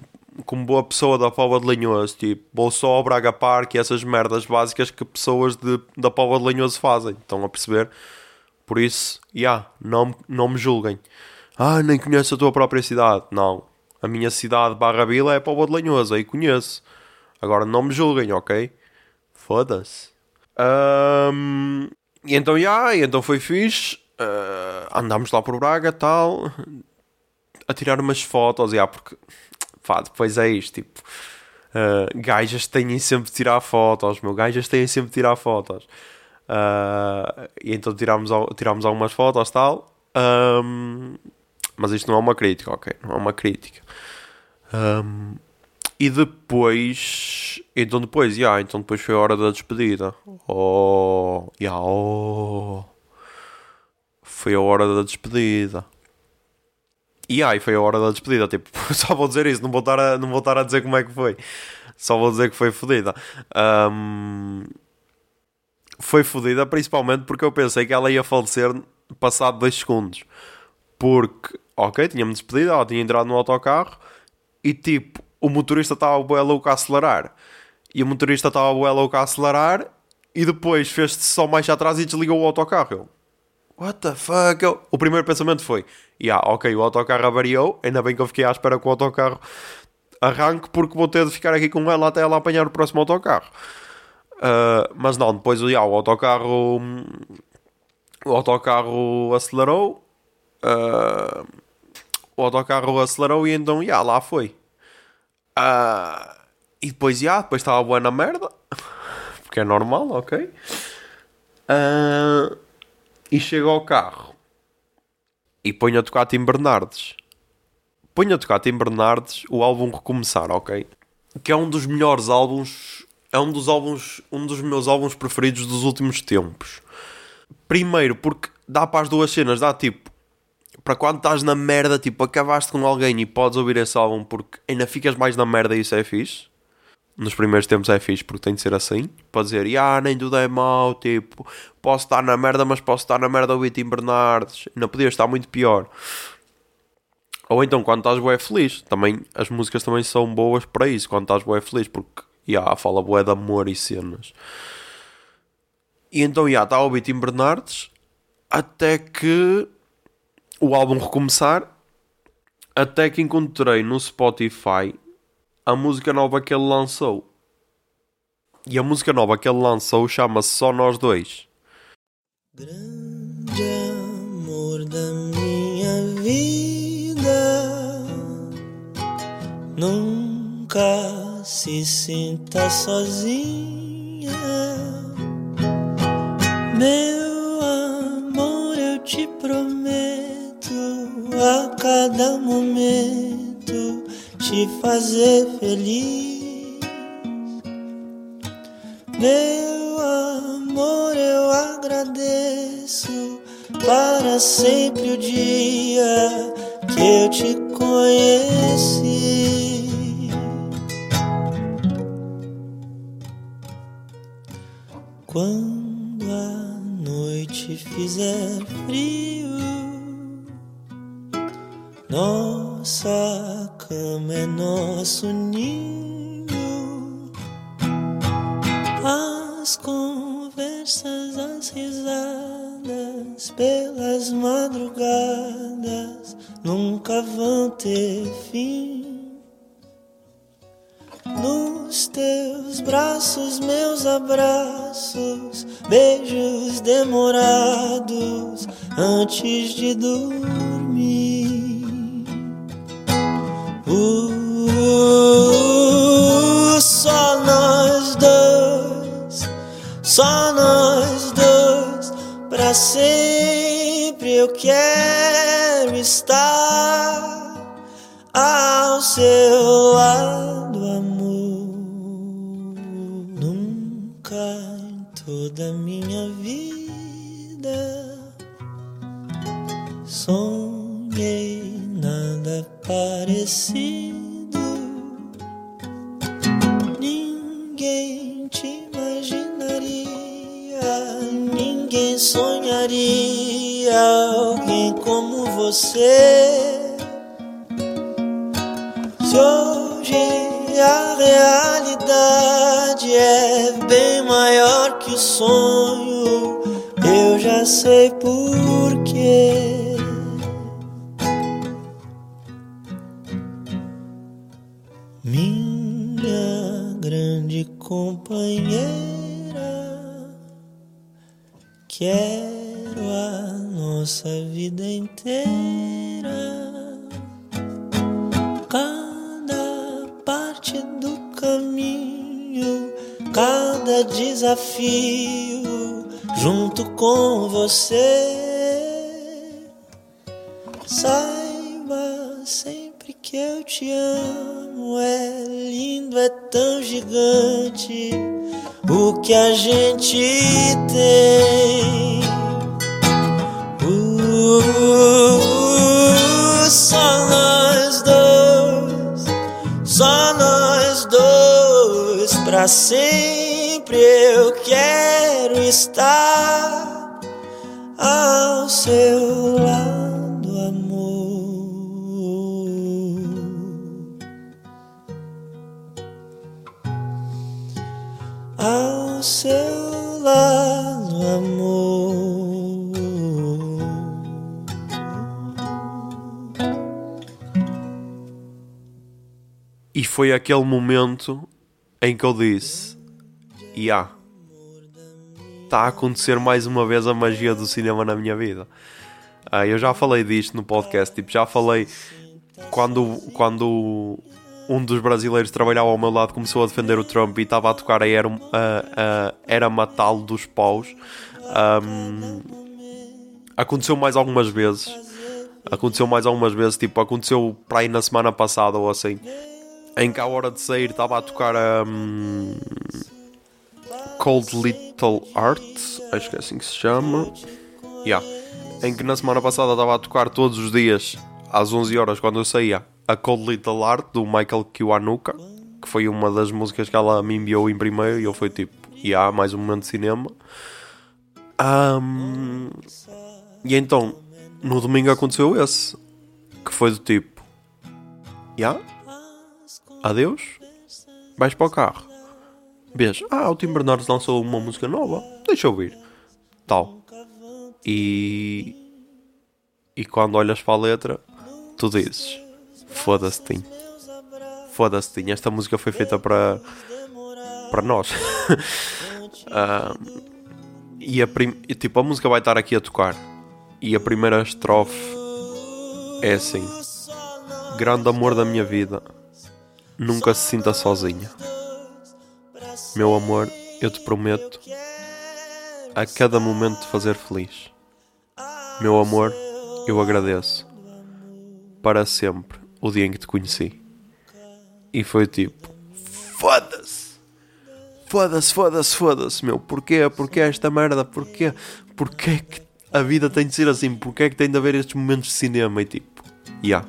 como boa pessoa da Póvoa de Lanhoso, tipo, vou só ao Braga Park e essas merdas básicas que pessoas de, da Póvoa de Lanhoso fazem, estão a perceber? Por isso, yeah, não, não me julguem. Ah, nem conheço a tua própria cidade. Não, a minha cidade barra vila é Póvoa de Lanhoso, aí conheço. Agora não me julguem, ok? Foda-se. Um, e então, já, yeah, então foi fixe. Uh, andámos lá por Braga tal. A tirar umas fotos, já, yeah, porque. Pá, depois é isto, tipo. Uh, gajas têm sempre de tirar fotos, meu. Gajas têm sempre de tirar fotos. Uh, e então tirámos, tirámos algumas fotos tal. Um, mas isto não é uma crítica, ok? Não é uma crítica. Um, e depois. Então depois, yeah, então depois foi a hora da despedida. Oh, yeah, oh. Foi a hora da despedida. E aí foi a hora da despedida. Tipo, só vou dizer isso, não vou estar a, não vou estar a dizer como é que foi. Só vou dizer que foi fodida. Um, foi fodida principalmente porque eu pensei que ela ia falecer passado 2 segundos. Porque, ok, tinha-me despedido, ela tinha entrado no autocarro e tipo, o motorista estava bué louco a acelerar. E o motorista estava bué louco a acelerar e depois fez-se só mais atrás e desligou o autocarro. What the fuck? Eu... O primeiro pensamento foi, yeah, ok, o autocarro avariou, ainda bem que eu fiquei à espera que o autocarro arranque porque vou ter de ficar aqui com ela até ela apanhar o próximo autocarro. Uh, mas não, depois yeah, o autocarro o autocarro acelerou uh, o autocarro acelerou e então yeah, lá foi Uh, e depois, já, depois estava boa na merda. Porque é normal, ok? E chego ao carro e ponho a tocar Tim Bernardes. Ponho a tocar Tim Bernardes o álbum Recomeçar, ok? Que é um dos melhores álbuns, é um dos álbuns, um dos meus álbuns preferidos dos últimos tempos. Primeiro porque dá para as duas cenas, dá tipo para quando estás na merda, tipo, acabaste com alguém e podes ouvir esse álbum porque ainda ficas mais na merda e isso é fixe nos primeiros tempos é fixe porque tem de ser assim. Pode dizer, ah, nem tudo é mau, tipo, posso estar na merda, mas posso estar na merda o Tim Bernardes. Não podia estar muito pior. Ou então quando estás bué feliz, também as músicas também são boas para isso, quando estás bué feliz, porque yeah, fala bué de amor e cenas. E então, yeah, está ouvir Tim Bernardes até que o álbum recomeçar, até que encontrei no Spotify a música nova que ele lançou. E a música nova que ele lançou chama-se Só Nós Dois. Grande amor da minha vida, nunca se sinta sozinha. Meu amor, eu te prometo a cada momento te fazer feliz. Meu amor, eu agradeço para sempre o dia que eu te conheci. Quando a noite fizer frio, nossa cama é nosso ninho. As conversas, as risadas pelas madrugadas nunca vão ter fim. Nos teus braços, meus abraços, beijos demorados antes de dormir. Uh, só nós dois, só nós dois, pra sempre eu quero estar ao seu lado, amor. Nunca em toda minha vida sonhei parecido. Ninguém te imaginaria, ninguém sonharia alguém como você. Se hoje a realidade é bem maior que o sonho, eu já sei porquê. Companheira, quero a nossa vida inteira. Cada parte do caminho, cada desafio, junto com você. Saiba sempre que eu te amo é lindo, é tão gigante o que a gente tem. Uh, só nós dois, só nós dois, pra sempre eu quero estar foi aquele momento em que eu disse: Ya, yeah, está a acontecer mais uma vez a magia do cinema na minha vida. Ah, eu já falei disto no podcast, tipo, já falei quando, quando um dos brasileiros que trabalhava ao meu lado começou a defender o Trump e estava a tocar a Era, a, a era Matalo dos Paus. Um, aconteceu mais algumas vezes. Aconteceu mais algumas vezes, tipo, aconteceu para aí na semana passada ou assim. Em que à hora de sair estava a tocar um, Cold Little Art, acho que é assim que se chama. Yeah. Em que na semana passada estava a tocar todos os dias às 11 horas quando eu saía a Cold Little Art do Michael Kiwanuka, que foi uma das músicas que ela me enviou em primeiro e eu fui tipo, e yeah, mais um momento de cinema. Um, e então, no domingo aconteceu esse, que foi do tipo, yeah, adeus, vais para o carro. Beijo, ah, o Tim Bernardes lançou uma música nova, deixa eu ouvir, tal. E, e quando olhas para a letra, tu dizes, foda-se, Tim. Foda-se, Tim, esta música foi feita para, para nós. uh, e a prim... tipo, a música vai estar aqui a tocar. E a primeira estrofe é assim: Grande amor da minha vida, nunca se sinta sozinha. Meu amor, eu te prometo a cada momento te fazer feliz. Meu amor, eu agradeço para sempre o dia em que te conheci. E foi tipo: Foda-se! Foda-se, foda-se, foda-se, meu. Porquê? Porquê esta merda? Porquê? Porquê que a vida tem de ser assim? Porquê que tem de haver estes momentos de cinema? E tipo, yeah.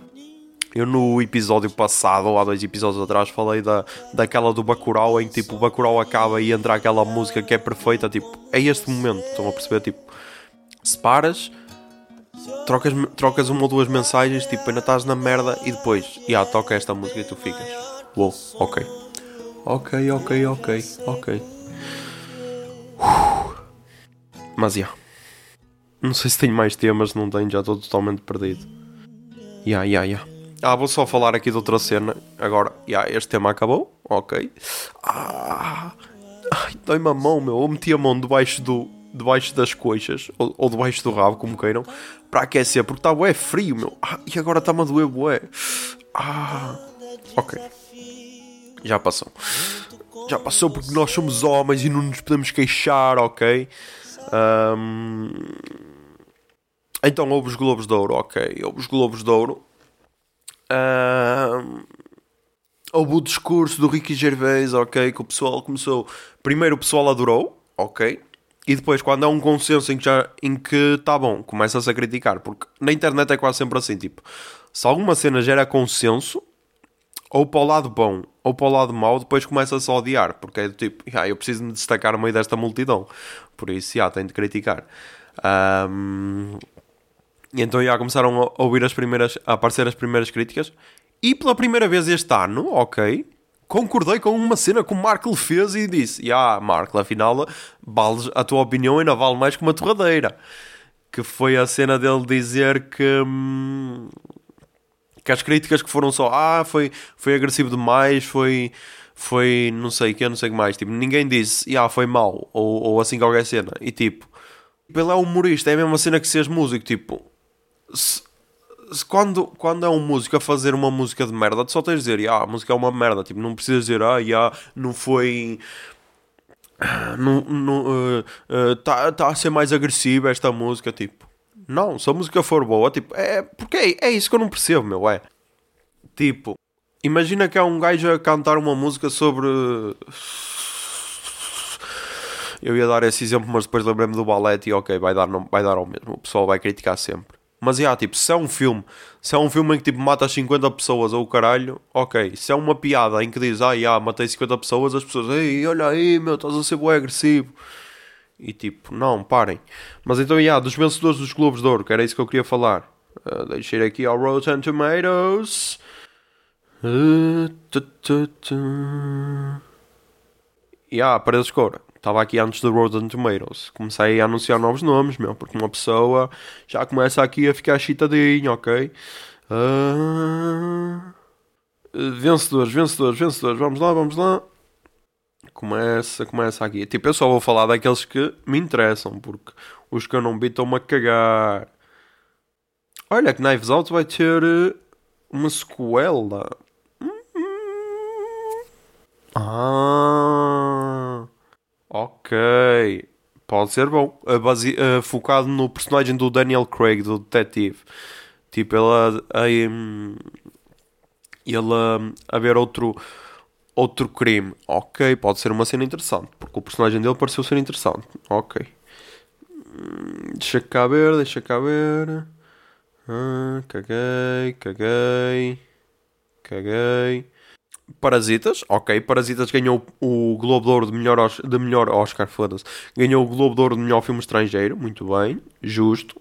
Eu no episódio passado, ou há dois episódios atrás, falei da, daquela do Bacurau, em que tipo, o Bacurau acaba e entra aquela música que é perfeita, tipo, é este momento, estão a perceber? Tipo, se paras, trocas, trocas uma ou duas mensagens, tipo, ainda estás na merda e depois, e yeah, toca esta música e tu ficas, uou, ok. Ok, ok, ok, ok. Mas já. Yeah. Não sei se tenho mais temas, não tenho, já estou totalmente perdido. Ya, yeah, ya, yeah, ya. Yeah. Ah, vou só falar aqui de outra cena. Agora, yeah, este tema acabou. Ok. Ah, ai, dói-me a mão, meu. Eu meti a mão debaixo do, debaixo das coxas, ou, ou, debaixo do rabo, como queiram, para aquecer, porque está bué frio, meu. Ah, e agora está-me a doer bué. Ah, ok já passou. Já passou porque nós somos homens e não nos podemos queixar, ok? Um... Então houve os Globos de Ouro, ok. Houve os Globos de Ouro. Houve o discurso do Ricky Gervais, ok? Que o pessoal começou. Primeiro o pessoal adorou, ok? E depois, quando há um consenso em que já em que tá bom, começa-se a criticar. Porque na internet é quase sempre assim: tipo, se alguma cena gera consenso, ou para o lado bom ou para o lado mau, depois começa-se a odiar, porque é do tipo, ah, eu preciso me destacar no meio desta multidão, por isso, já, tenho de criticar. Um, e então já começaram a ouvir as primeiras, a aparecer as primeiras críticas, e pela primeira vez este ano, ok, concordei com uma cena que o Marco lhe fez e disse: Ya, Marco, afinal, vales, a tua opinião ainda vale mais que uma torradeira. Que foi a cena dele dizer que. Hum, que as críticas que foram só, ah, foi, foi agressivo demais, foi, foi não sei o que, não sei o que mais. Tipo, ninguém disse, ah, foi mal ou, ou assim qualquer cena. E tipo, ele é humorista, é a mesma cena que seres músico. Tipo, se, se quando, quando é um músico a fazer uma música de merda, tu só tens de dizer, ah, a música é uma merda. Tipo, não precisas dizer, ah, yeah, não foi. Não, não, uh, uh, tá, tá a ser mais agressiva esta música, tipo não, se a música for boa, tipo, é. Porque é, é isso que eu não percebo, meu, é. Tipo, imagina que há um gajo a cantar uma música sobre. Eu ia dar esse exemplo, mas depois lembrei-me do ballet e ok, vai dar, vai dar ao mesmo. O pessoal vai criticar sempre. Mas, yeah, tipo, se é um filme, se é um filme em que, tipo, mata 50 pessoas ou o caralho, ok. Se é uma piada em que diz, ah, yeah, matei 50 pessoas, as pessoas, ei, olha aí, meu, estás a ser bem agressivo. E tipo, não, parem. Mas então, yeah, dos vencedores dos Globos de Ouro, que era isso que eu queria falar. Uh, deixei aqui ao Rotten Tomatoes. Uh, tu, tu, tu. Cora. Estava aqui antes do Rotten Tomatoes. Comecei a anunciar novos nomes, meu, porque uma pessoa já começa aqui a ficar chitadinho, ok? Uh, vencedores, vencedores, vencedores. Vamos lá, vamos lá começa, começa aqui. Tipo, eu só vou falar daqueles que me interessam, porque os que eu não vi estão-me a cagar. Olha que Knives Out vai ter eh, uma sequela. Hum, hum, Ah, ok. Pode ser bom. Base- uh, focado no personagem do Daniel Craig, do detetive. Tipo, ele a, a, ele a ver outro, outro crime. Ok, pode ser uma cena interessante. Porque o personagem dele pareceu ser interessante. Ok. Hum, Deixa cá ver, deixa cá ver. Ah, caguei, caguei. Caguei. Parasitas, ok. Parasitas ganhou o Globo de Ouro de melhor, de melhor Oscar, foda-se. Ganhou o Globo de Ouro de melhor filme estrangeiro, muito bem, justo.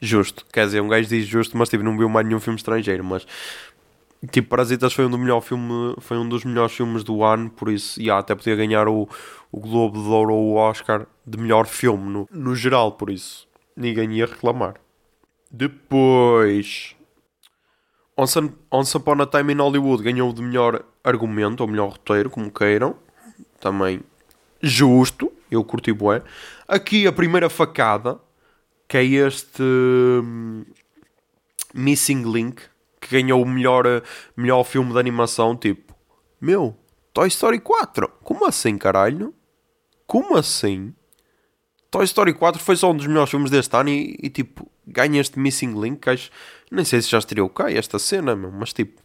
Justo, quer dizer, um gajo diz justo, mas tipo, não viu mais nenhum filme estrangeiro, mas tipo, Parasitas foi um, do melhor filme, foi um dos melhores filmes do ano, por isso, yeah, até podia ganhar o, o Globo de Ouro ou o Oscar de melhor filme no, no geral, por isso, ninguém ia reclamar. Depois, Once, Once Upon a Time in Hollywood ganhou de melhor argumento ou melhor roteiro, como queiram. Também justo, eu curti bué. Aqui a primeira facada, que é este hum, Missing Link, que ganhou o melhor, melhor filme de animação, tipo, meu, Toy Story 4. Como assim, caralho? Como assim? Toy Story 4 foi só um dos melhores filmes deste ano e, e, tipo, ganha este Missing Link, que acho- nem sei se já estreou cá esta cena, meu, mas tipo,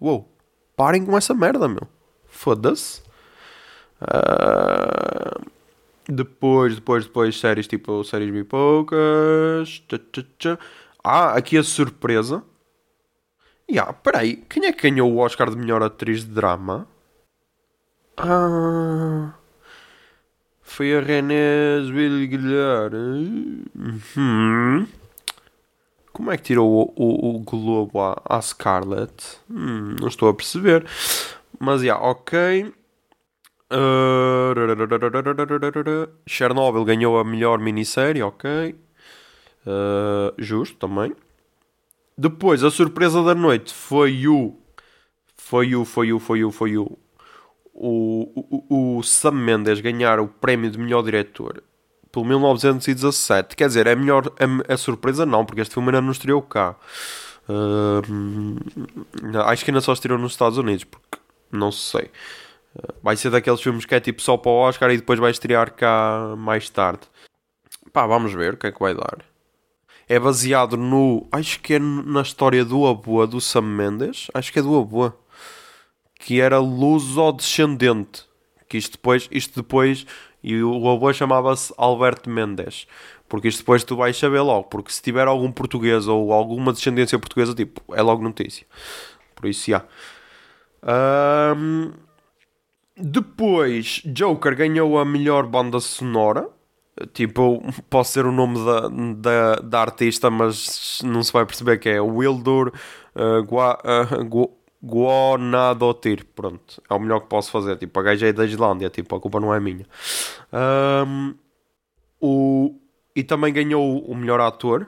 uou, parem com essa merda, meu. Foda-se. Ah, depois, depois, depois, séries tipo séries tchá, tchá. Ah, aqui a surpresa. E ah, peraí, quem é que ganhou o Oscar de melhor atriz de drama? Ah, foi a René Zellweger. Uhum. Como é que tirou o, o, o Globo à, à Scarlett? Hum, não estou a perceber. Mas, já, ok. Uh, Chernobyl ganhou a melhor minissérie, ok. Uh, justo também. Depois, a surpresa da noite foi o. Foi o, foi o, foi o, foi o. O, o, o Sam Mendes ganhar o prémio de melhor diretor pelo 1917. Quer dizer, é melhor. É, é surpresa, não, porque este filme ainda não estreou cá. Uh, acho que ainda só estreou nos Estados Unidos, porque não sei. Uh, vai ser daqueles filmes que é tipo só para o Oscar e depois vai estrear cá mais tarde. Pá, vamos ver o que é que vai dar. É baseado no. Acho que é na história do avô do Sam Mendes. Acho que é do avô. Que era luso-descendente. Que isto depois. Isto depois e o avô chamava-se Alberto Mendes. Porque isto depois tu vais saber logo. Porque se tiver algum português ou alguma descendência portuguesa, tipo, é logo notícia. Por isso, já. Ahm, depois, Joker ganhou a melhor banda sonora. Tipo, posso ser o nome da, da, da artista, mas não se vai perceber que é Wildur uh, Gua, uh, Guanadotir. Pronto, é o melhor que posso fazer. Tipo, a gaja é da Islândia, tipo, a culpa não é minha. Ahm, o, e também ganhou o melhor ator,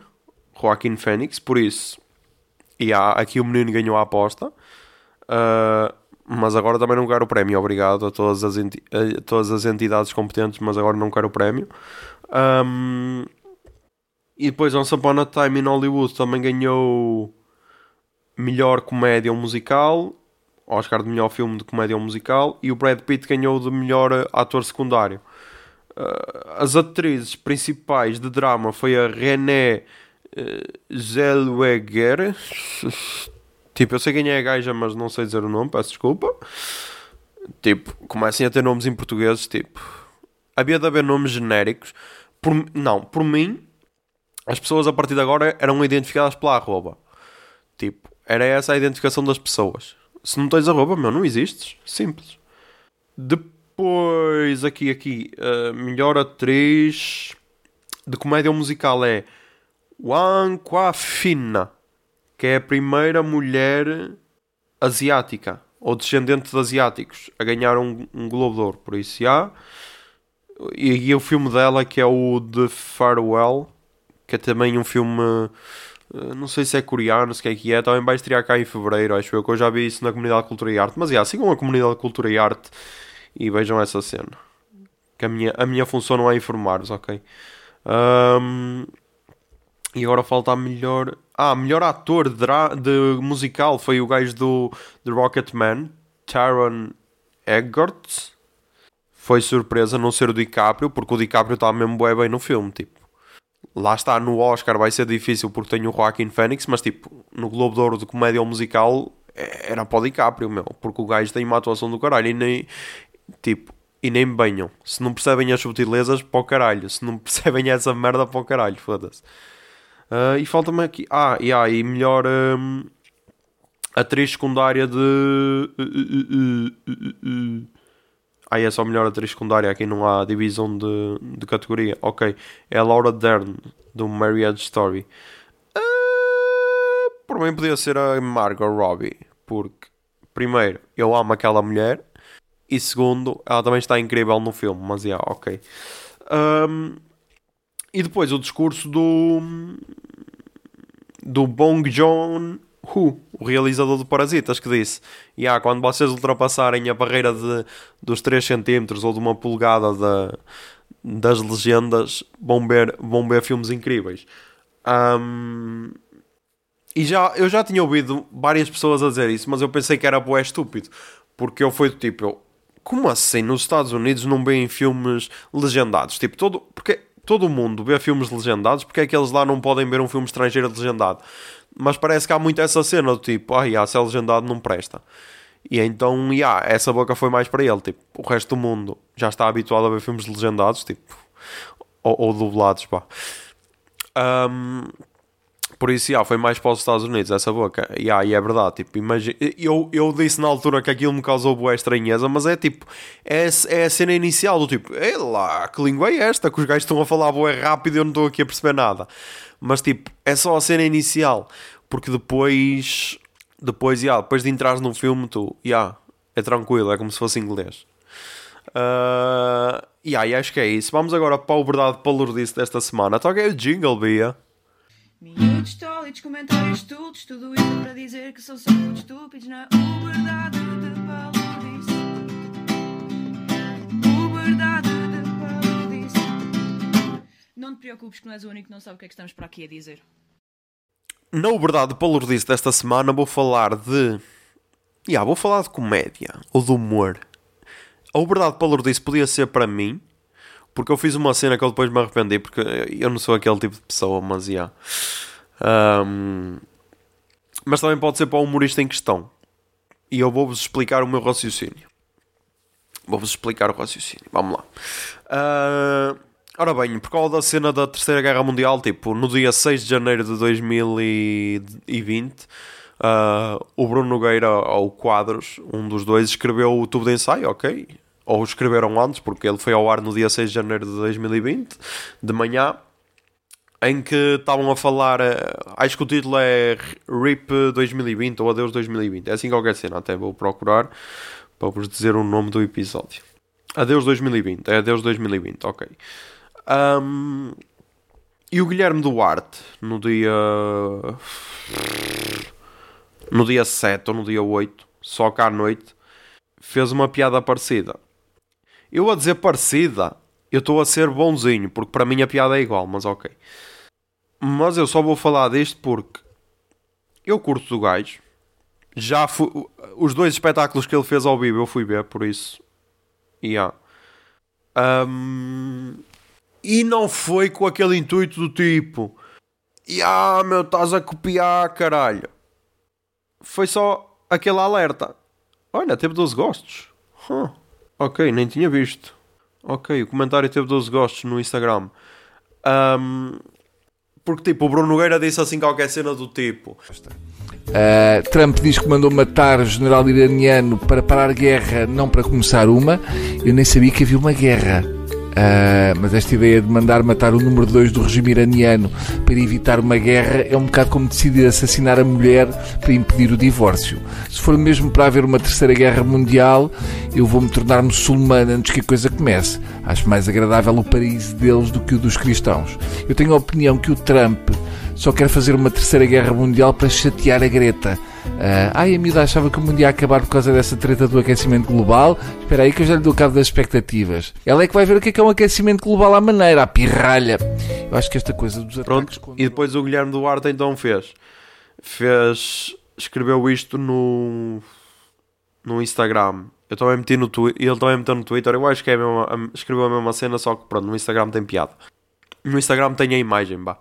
Joaquin Phoenix, por isso. E há, aqui o menino ganhou a aposta. Uh, mas agora também não quero o prémio. Obrigado a todas as, enti- a todas as entidades competentes, mas agora não quero o prémio. Um, e depois Once Upon a Time in Hollywood também ganhou melhor comédia musical, Oscar de melhor filme de comédia musical, e o Brad Pitt ganhou de melhor eh, ator secundário. Uh, as atrizes principais de drama foi a René uh, Zellweger. Tipo, eu sei quem é a gaja, mas não sei dizer o nome, peço desculpa. Tipo, comecem a ter nomes em português, tipo... Havia de haver nomes genéricos. Por, não, por mim, as pessoas a partir de agora eram identificadas pela arroba. Tipo, era essa a identificação das pessoas. Se não tens arroba, meu, não existes. Simples. Depois, aqui, aqui, a melhor atriz de comédia musical é Wang Quafina, que é a primeira mulher asiática ou descendente de asiáticos a ganhar um, um Globo de Ouro. Por isso, já. E, e o filme dela, que é o The Farewell, que é também um filme. Eh, Não sei se é coreano, se que é que é, também vai estrear cá em fevereiro, acho eu, que eu já vi isso na comunidade de cultura e arte. Mas, já, sigam a comunidade de cultura e arte e vejam essa cena. Que a minha, a minha função não é informar-vos, ok? Ahm, e agora falta a melhor. Ah, melhor ator de, de musical foi o gajo do The Rocketman, Taron Eggert. Foi surpresa não ser o DiCaprio, porque o DiCaprio está mesmo bem no filme, tipo. Lá está, no Oscar vai ser difícil porque tem o Joaquin Phoenix, mas tipo, no Globo de Ouro de Comédia ou Musical é, era para o DiCaprio, meu, porque o gajo tem uma atuação do caralho e nem, tipo, e nem banham. Se não percebem as subtilezas, para o caralho. Se não percebem essa merda, para o caralho, foda-se. Uh, e falta-me aqui. Ah, yeah, e melhor um, atriz secundária de. Ah, é só melhor atriz secundária. Aqui não há divisão de, de categoria. Ok, é a Laura Dern, do Marriage Story. Uh, por mim, podia ser a Margot Robbie, porque, primeiro, eu amo aquela mulher. E segundo, ela também está incrível no filme, mas é, yeah, ok. Um, e depois o discurso do. do Bong Joon-ho, o realizador do Parasitas, que disse: yeah, quando vocês ultrapassarem a barreira de, dos 3 cm ou de uma polegada da, das legendas, vão ver, vão ver filmes incríveis. Um, e já, eu já tinha ouvido várias pessoas a dizer isso, mas eu pensei que era boé estúpido. Porque eu fui do tipo, eu, como assim nos Estados Unidos não veem filmes legendados? Tipo, todo. Porque todo mundo vê filmes legendados, porque é que eles lá não podem ver um filme estrangeiro legendado? Mas parece que há muito essa cena do tipo, ah, se é legendado não presta. E então, yeah, essa boca foi mais para ele. Tipo, o resto do mundo já está habituado a ver filmes legendados, tipo, ou, ou dublados, pá. Um, por yeah, foi mais para os Estados Unidos essa boca. E é verdade, tipo, imagina, eu, eu disse na altura que aquilo me causou boa estranheza, mas é tipo, é, é a cena inicial do tipo, ei lá, que língua é esta? Que os gajos estão a falar boa rápido e eu não estou aqui a perceber nada. Mas tipo, é só a cena inicial, porque depois, depois, yeah, depois de entrares no filme, tu, yeah, é tranquilo, é como se fosse inglês. Uh, yeah, e acho que é isso. Vamos agora para o Verdade Palurdice desta semana. Toca aí o jingle, Bia. Minutos tólidos, comentários estúpidos, tudo isso para dizer que são só muito estúpidos na verdade de Palodice. verdade de Palodice. Não te preocupes que não és o único que não sabe o que é que estamos para aqui a dizer. Na verdade Palodice desta semana vou falar de... Yeah, vou falar de comédia ou de humor. A verdade Palodice podia ser para mim porque eu fiz uma cena que eu depois me arrependi, porque eu não sou aquele tipo de pessoa, mas já. Yeah. Um, mas também pode ser para o humorista em questão. E eu vou-vos explicar o meu raciocínio. Vou-vos explicar o raciocínio. Vamos lá. Uh, ora bem, por causa da cena da Terceira Guerra Mundial, tipo, no dia 6 de janeiro de 2020, uh, ah, o Bruno Nogueira, ou Quadros, um dos dois, escreveu o tubo de ensaio, ok? Ou escreveram antes, porque ele foi ao ar no dia 6 de janeiro de 2020, de manhã, em que estavam a falar. Eh, acho que o título é RIP 2020 ou Adeus 2020. É assim qualquer cena, até vou procurar para vos dizer o nome do episódio. Adeus 2020, é Adeus 2020, ok. Um, e o Guilherme Duarte, no dia. No dia 7 ou no dia 8, só cá à noite, fez uma piada parecida. Eu a dizer parecida, eu estou a ser bonzinho, porque para mim a piada é igual, mas ok. Mas eu só vou falar disto porque eu curto do gajo. Já fui, os dois espetáculos que ele fez ao vivo eu fui ver, por isso. Yeah. Um, e não foi com aquele intuito do tipo, ah, meu, estás a copiar, caralho. Foi só aquele alerta. Olha, teve 12 gostos. Huh. Ok, nem tinha visto. Ok, o comentário teve 12 gostos no Instagram. Um, porque, tipo, o Bruno Nogueira disse assim qualquer cena do tipo. Uh, Trump diz que mandou matar o general iraniano para parar guerra, não para começar uma. Eu nem sabia que havia uma guerra. Uh, mas esta ideia de mandar matar o número 2 do regime iraniano para evitar uma guerra é um bocado como decidir assassinar a mulher para impedir o divórcio. Se for mesmo para haver uma terceira guerra mundial, eu vou-me tornar muçulmano antes que a coisa comece. Acho mais agradável o paraíso deles do que o dos cristãos. Eu tenho a opinião que o Trump só quer fazer uma terceira guerra mundial para chatear a Greta. Uh, ai, a miúda achava que o mundo ia acabar por causa dessa treta do aquecimento global. Espera aí que eu já lhe dou cabo das expectativas. Ela é que vai ver o que é, que é um aquecimento global à maneira, à pirralha. Eu acho que esta coisa dos Pronto, e depois o Guilherme Duarte então fez. Fez... Escreveu isto no... No Instagram. Eu também meti no Twitter, ele também meteu no Twitter, eu acho que é a mesma, escreveu a mesma cena, só que pronto, no Instagram tem piada. No Instagram tem a imagem, bah.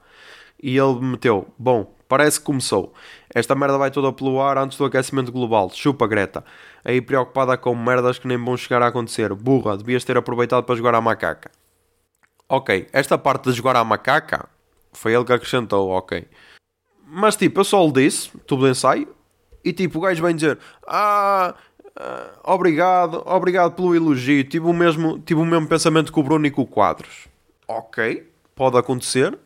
E ele meteu, bom, parece que começou. Esta merda vai toda pelo ar antes do aquecimento global. Chupa, Greta. Aí preocupada com merdas que nem vão chegar a acontecer. Burra, devias ter aproveitado para jogar à macaca. Ok, esta parte de jogar à macaca foi ele que acrescentou, ok. Mas tipo, eu só lhe disse, tudo ensaio, e tipo, o gajo vem dizer: Ah, ah, obrigado, obrigado pelo elogio. Tive o, mesmo, tive o mesmo pensamento que o Bruno e com o Quadros. Ok, pode acontecer.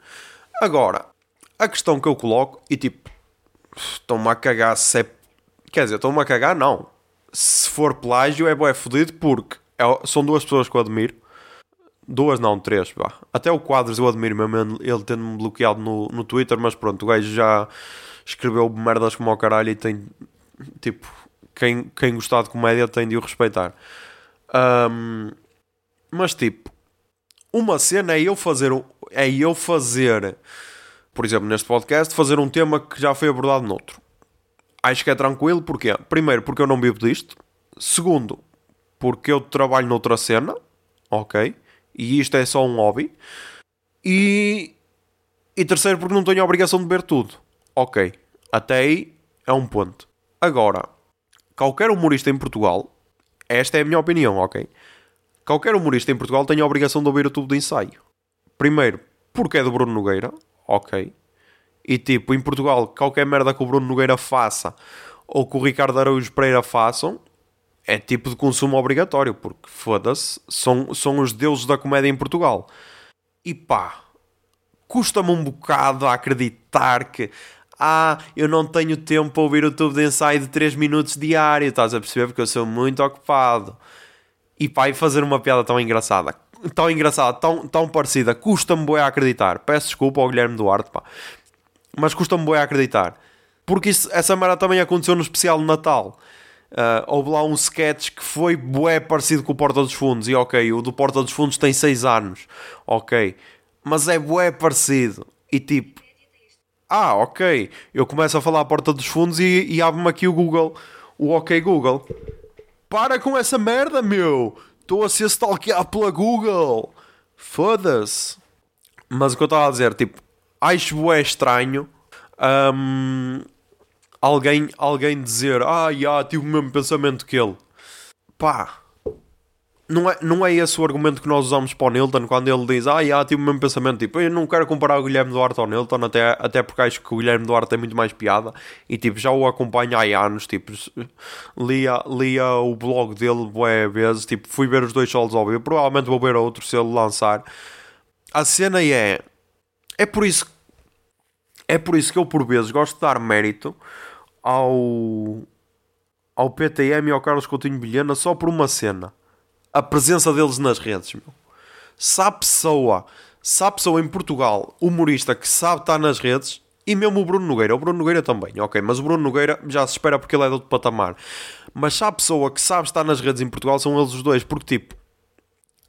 Agora, a questão que eu coloco, e tipo, estão-me a cagar se é. Quer dizer, estão-me a cagar, não. Se for plágio, é bué fodido porque é- são duas pessoas que eu admiro. Duas, não, três, vá. Até o Quadros eu admiro mesmo ele tendo-me bloqueado no, no Twitter, mas pronto, o gajo já escreveu merdas como ao caralho e tem, tipo, quem, quem gostar de comédia tem de o respeitar. Ahm, mas tipo, uma cena é eu fazer, um- é eu fazer, por exemplo, neste podcast, fazer um tema que já foi abordado noutro. Acho que é tranquilo, porque Primeiro, porque eu não vivo disto. Segundo, porque eu trabalho noutra cena, ok? E isto é só um hobby. E, e terceiro, porque não tenho a obrigação de ver tudo. Ok, até aí é um ponto. Agora, qualquer humorista em Portugal, esta é a minha opinião, ok? Qualquer humorista em Portugal tem a obrigação de ouvir o tubo de ensaio. Primeiro, porque é do Bruno Nogueira, ok? E tipo, em Portugal, qualquer merda que o Bruno Nogueira faça ou que o Ricardo Araújo Pereira façam é tipo de consumo obrigatório, porque foda-se, são, são os deuses da comédia em Portugal. E pá, custa-me um bocado a acreditar que ah, eu não tenho tempo para ouvir o tubo de ensaio de 3 minutos diário, estás a perceber? Porque eu sou muito ocupado. E pá, e fazer uma piada tão engraçada, tão engraçada, tão, tão parecida, custa-me bué a acreditar. Peço desculpa ao Guilherme Duarte, pá. Mas custa-me bué a acreditar. Porque isso, essa merda também aconteceu no especial de Natal. Ah, houve lá um sketch que foi bué parecido com o Porta dos Fundos. E ok, o do Porta dos Fundos tem 6 anos. Ok. Mas é bué parecido. E tipo... Ah, ok. Eu começo a falar a Porta dos Fundos e, e abre-me aqui o Google. O ok Google. Para com essa merda, meu! Estou a ser stalkeado pela Google! Foda-se! Mas o que eu estava a dizer, tipo, acho bué estranho hum, alguém, alguém dizer Ah, já, tive o mesmo pensamento que ele. Pá, não é, não é esse o argumento que nós usamos para o Nilton quando ele diz Ah, já, tive o mesmo pensamento. Tipo, eu não quero comparar o Guilherme Duarte ao Nilton, até, até porque acho que o Guilherme Duarte tem muito mais piada e tipo, já o acompanho há anos. Tipo, lia, lia o blog dele bué vezes. Tipo, fui ver os dois solos ao vivo. Provavelmente vou ver outro se ele lançar. A cena é. É por isso é por isso que eu, por vezes, gosto de dar mérito ao, ao PTM e ao Carlos Coutinho Vilhena só por uma cena. A presença deles nas redes, meu. Se há pessoa, se há pessoa em Portugal, humorista, que sabe estar nas redes, e mesmo o Bruno Nogueira, o Bruno Nogueira também, ok, mas o Bruno Nogueira já se espera porque ele é de outro patamar. Mas se há pessoa que sabe estar nas redes em Portugal, são eles os dois, porque tipo,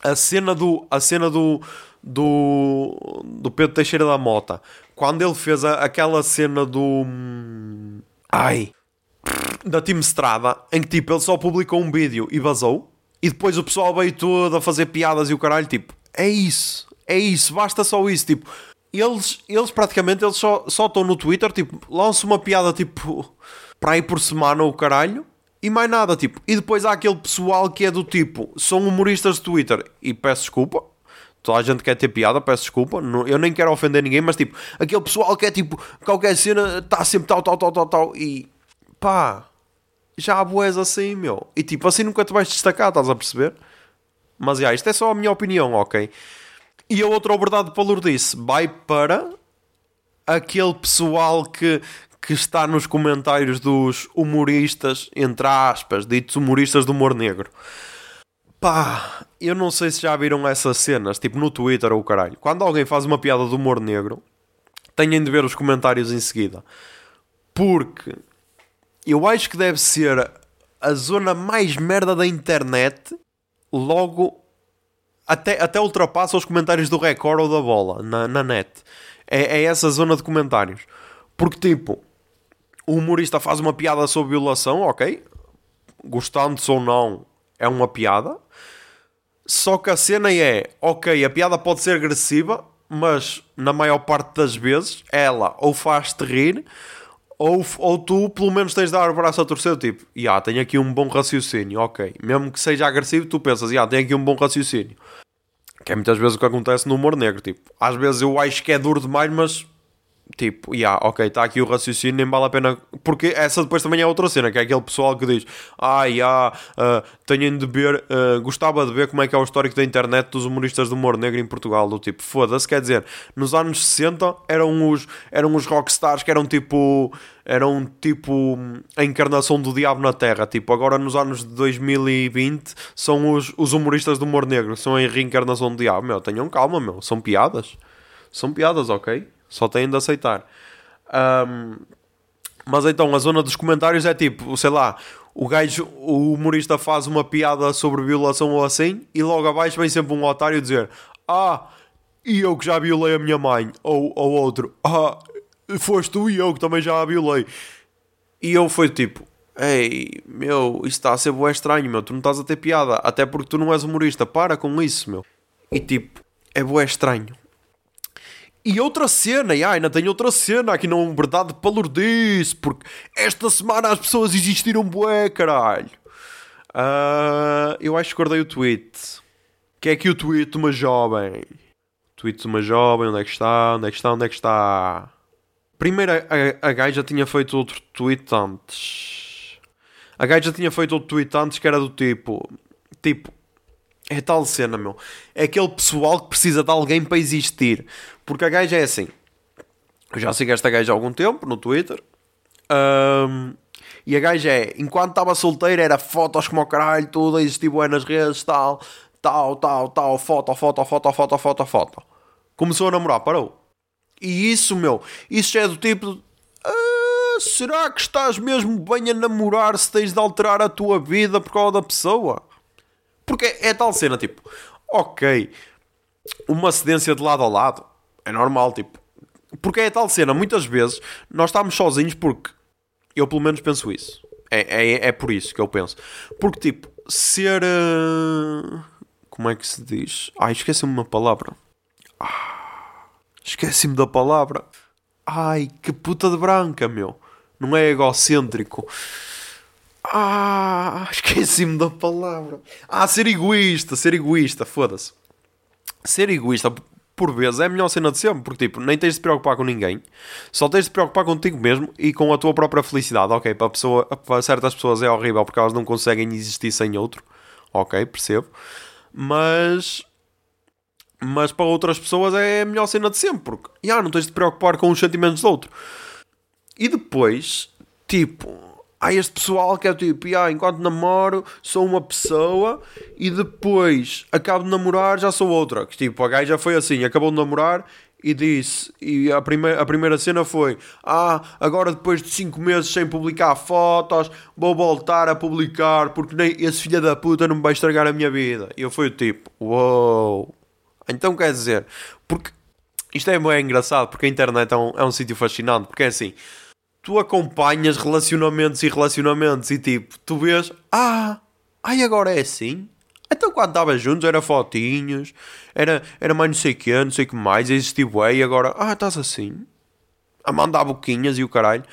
a cena do a cena do do, do Pedro Teixeira da Mota quando ele fez a- aquela cena do hum, ai da Team Strada em que tipo ele só publicou um vídeo e vazou e depois o pessoal veio todo a fazer piadas e o caralho tipo é isso é isso basta só isso tipo eles, eles praticamente eles só, só estão no Twitter tipo lançam uma piada tipo para aí por semana o caralho e mais nada, tipo. E depois há aquele pessoal que é do tipo, são humoristas de Twitter e peço desculpa. Toda a gente quer ter piada, peço desculpa. não- eu nem quero ofender ninguém, mas tipo, aquele pessoal que é tipo, qualquer cena está sempre tal, tal, tal, tal, tal. E pá, já boés assim, meu. E tipo, assim nunca te vais destacar, estás a perceber? Mas já, isto é só a minha opinião, ok? E a outra verdade para Lourdes vai para aquele pessoal que, que está nos comentários dos humoristas, entre aspas, ditos humoristas do humor negro. Pá, eu não sei se já viram essas cenas, tipo no Twitter ou o caralho. Quando alguém faz uma piada do humor negro, têm de ver os comentários em seguida. Porque eu acho que deve ser a zona mais merda da internet, logo até, até ultrapassa os comentários do Record ou da bola na, na net. É, é essa zona de comentários. Porque, tipo, o humorista faz uma piada sobre violação, ok? Gostando-se ou não, é uma piada. Só que a cena é, ok, a piada pode ser agressiva, mas na maior parte das vezes ela ou faz-te rir, ou, ou tu pelo menos tens de dar o braço a torcer, tipo, já, yeah, tenho aqui um bom raciocínio, ok. Mesmo que seja agressivo, tu pensas, yeah, tenho aqui um bom raciocínio. Que é muitas vezes o que acontece no humor negro, tipo, às vezes eu acho que é duro demais, mas tipo, yeah, ok, está aqui o raciocínio, nem vale a pena. Porque essa depois também é outra cena, que é aquele pessoal que diz: Ah, yeah, uh, tenho de ver, uh, gostava de ver como é que é o histórico da internet dos humoristas de humor negro em Portugal. Do tipo, foda-se, quer dizer, nos anos 60 eram os, eram os rockstars que eram tipo. Eram tipo a encarnação do diabo na Terra. Tipo, agora nos anos de 2020 são os, os humoristas do humor negro, são a reencarnação do diabo. Meu, tenham calma, meu, são piadas. São piadas, ok? Só têm de aceitar. Um, mas então, a zona dos comentários é tipo, sei lá, o gajo, o humorista faz uma piada sobre violação ou assim, e logo abaixo vem sempre um otário dizer: Ah, e eu que já violei a minha mãe. Ou, ou outro: Ah, foste tu e eu que também já a violei. E eu fui tipo: Ei, meu, isto está a ser bué estranho, meu. Tu não estás a ter piada, até porque tu não és humorista. Para com isso, meu. E tipo, é bué estranho. E outra cena, e ainda tem outra cena aqui na Verdade Palurdice, porque esta semana as pessoas existiram bué, caralho. Uh, eu acho que guardei o tweet. Que é aqui o tweet de uma jovem? Tweet de uma jovem, onde é que está? Onde é que está? Onde é que está? Primeiro a, a, a gaja tinha feito outro tweet antes. A gaja tinha feito outro tweet antes que era do tipo... Tipo, é tal cena, meu. É aquele pessoal que precisa de alguém para existir. Porque a gaja é assim. Eu já sigo esta gaja há algum tempo no Twitter. Um, e a gaja é, enquanto estava solteira, era fotos como o caralho, tudo, existia bué nas redes, tal, tal, tal, tal, foto, foto, foto, foto, foto, foto. Começou a namorar, parou. E isso, meu, isso é do tipo. Ah, será que estás mesmo bem a namorar se tens de alterar a tua vida por causa da pessoa? Porque é tal cena, tipo, ok, uma cedência de lado a lado é normal, tipo, porque é tal cena, muitas vezes nós estamos sozinhos porque eu pelo menos penso isso. É, é, é por isso que eu penso. Porque, tipo, ser. Uh... Como é que se diz? Ai, esqueci-me uma palavra. Ah, esqueci-me da palavra. Ai, que puta de branca, meu. Não é egocêntrico. Ah, esqueci-me da palavra. Ah, ser egoísta, ser egoísta, foda-se. Ser egoísta, por vezes, é a melhor cena de sempre, porque tipo, nem tens de te preocupar com ninguém, só tens de te preocupar contigo mesmo e com a tua própria felicidade. Ok, para, pessoa, para certas pessoas é horrível porque elas não conseguem existir sem outro. Ok, percebo. Mas. Mas para outras pessoas é a melhor cena de sempre, porque já não tens de te preocupar com os sentimentos do outro. E depois, tipo, há este pessoal que é tipo, ah, enquanto namoro sou uma pessoa e depois acabo de namorar já sou outra. Que tipo, a gaja foi assim, acabou de namorar e disse, e a primeira, a primeira cena foi, ah, agora depois de 5 meses sem publicar fotos, vou voltar a publicar porque nem esse filho da puta não me vai estragar a minha vida. E eu fui tipo, uou. Wow. Então quer dizer, porque isto é bem engraçado, porque a internet é um, é um sítio fascinante, porque é assim tu acompanhas relacionamentos e relacionamentos e tipo, tu vês, ah, ai agora é assim. Então quando estava juntos era fotinhos, era, era mais não sei o que, não sei o que mais, existia e agora, ah, estás assim. A mandar boquinhas e o caralho.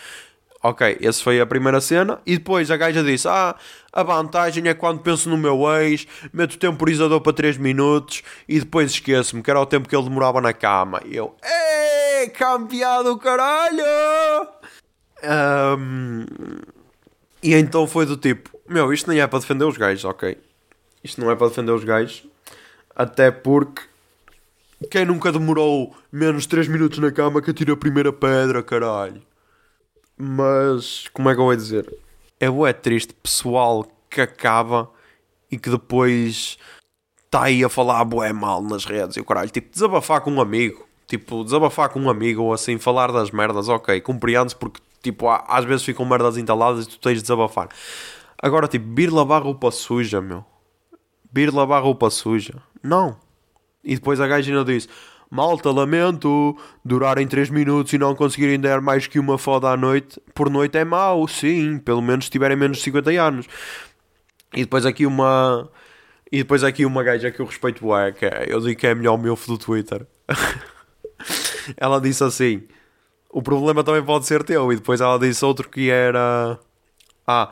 Ok, essa foi a primeira cena. E depois a gaja disse: Ah, a vantagem é quando penso no meu ex, meto o temporizador para 3 minutos e depois esqueço-me que era o tempo que ele demorava na cama. E eu, ei, campeado caralho! Um, e então foi do tipo: Meu, isto nem é para defender os gajos, ok? Isto não é para defender os gajos, até porque quem nunca demorou menos 3 minutos na cama que atira a primeira pedra, caralho. Mas, como é que eu vou dizer? É bué triste pessoal que acaba e que depois está aí a falar bué mal nas redes e o caralho. Tipo, desabafar com um amigo. Tipo, desabafar com um amigo ou assim, falar das merdas, ok, compreendo porque Tipo, às vezes ficam merdas entaladas e tu tens de desabafar. Agora, tipo, vir lavar roupa suja, meu. Vir lavar roupa suja. Não. E depois a gaja ainda diz: Malta, lamento. Durarem 3 minutos e não conseguirem dar mais que uma foda à noite. Por noite é mau, sim. Pelo menos se tiverem menos de 50 anos. E depois aqui uma. E depois aqui uma gaja que eu respeito bué, que é, eu digo que é melhor milf do Twitter. ela disse assim: o problema também pode ser teu. E depois ela disse outro que era. Ah,